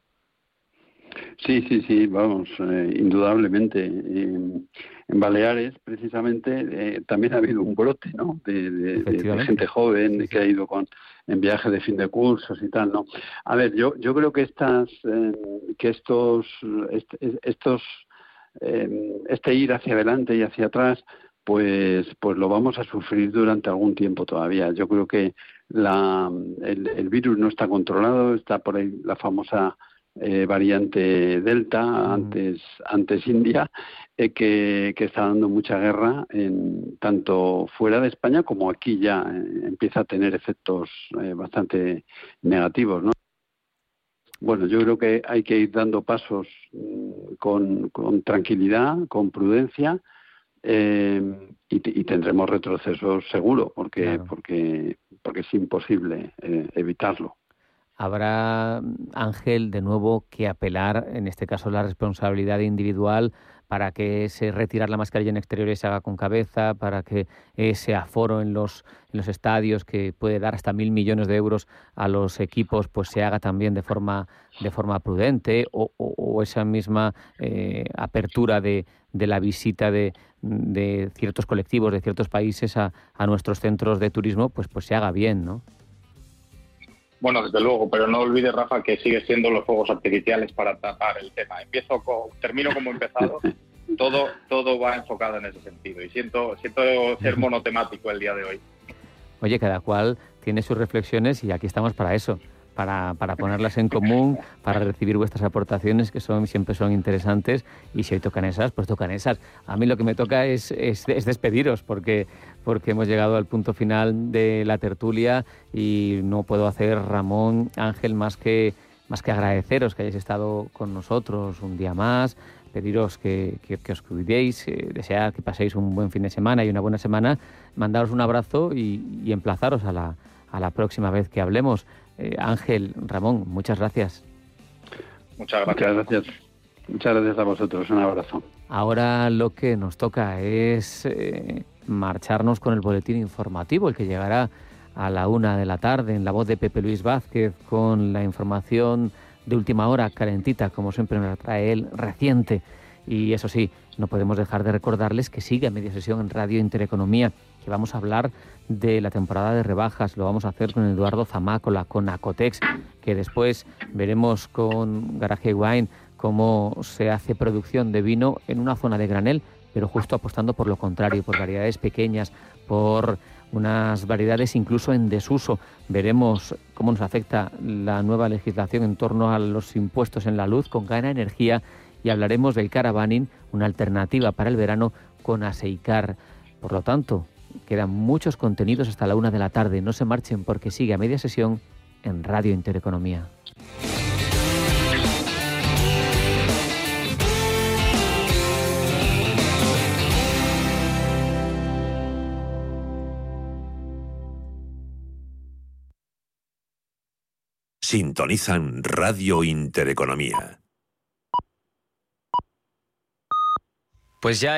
Sí, sí, sí, vamos, eh, indudablemente. en Baleares, precisamente, eh, también ha habido un brote, ¿no? De, gente joven que ha ido con en viaje de fin de cursos y tal, ¿no? A ver, yo yo creo que estas eh, que estos estos este ir hacia adelante y hacia atrás pues pues lo vamos a sufrir durante algún tiempo todavía. Yo creo que la, el, el virus no está controlado, está por ahí la famosa eh, variante Delta, antes, antes India, eh, que, que, está dando mucha guerra en, tanto fuera de España como aquí ya eh, empieza a tener efectos bastante negativos. ¿no? Bueno, yo creo que hay que ir dando pasos mm, con, con tranquilidad, con prudencia. y, tendremos retrocesos seguro porque porque porque es imposible evitarlo. Habrá, Ángel, de nuevo que apelar, en este caso, la responsabilidad individual para que ese retirar la mascarilla en exteriores se haga con cabeza, para que ese aforo en los, en los estadios que puede dar hasta mil millones de euros a los equipos, pues se haga también de forma, de forma prudente, o, esa misma eh, apertura de, de, la visita de, de, ciertos colectivos de ciertos países a, a nuestros centros de turismo, pues, pues se haga bien, ¿no? Bueno, desde luego, pero no olvides, Rafa, que sigue siendo los fuegos artificiales para tratar el tema. Empiezo termino como he empezado. Todo, todo va enfocado en ese sentido y siento, siento ser monotemático el día de hoy. Oye, cada cual tiene sus reflexiones y aquí estamos para eso para, para, ponerlas en común, para recibir vuestras aportaciones que son siempre son interesantes y si hoy tocan esas, pues tocan esas. A mí lo que me toca es, es, despediros porque, porque hemos llegado al punto final de la tertulia y no puedo hacer, Ramón, Ángel, más que, más que agradeceros que hayáis estado con nosotros un día más, pediros que, que, os cuidéis, eh, desear que paséis un buen fin de semana y una buena semana, mandaros un abrazo y, y emplazaros a la, a la próxima vez que hablemos. Eh, Ángel, Ramón, muchas gracias. Muchas gracias. Muchas gracias. a vosotros. Un abrazo. Ahora lo que nos toca es eh, marcharnos con el boletín informativo, el que llegará a la una de la tarde en la voz de Pepe Luis Vázquez con la información de última hora, calentita, como siempre nos trae él, reciente. Y eso sí, no podemos dejar de recordarles que sigue a media sesión en Radio Intereconomía, que vamos a hablar de la temporada de rebajas. Lo vamos a hacer con Eduardo Zamácola, con Acotex, que después veremos con Garaje Wine cómo se hace producción de vino en una zona de granel, pero justo apostando por lo contrario, por variedades pequeñas, por unas variedades incluso en desuso. Veremos cómo nos afecta la nueva legislación en torno a los impuestos en la luz con Gana Energía y hablaremos del caravaning, una alternativa para el verano con Aseicar. Por lo tanto, Quedan muchos contenidos hasta la una de la tarde. No se marchen porque sigue a media sesión en Radio Intereconomía. Sintonizan Radio Intereconomía. Pues ya.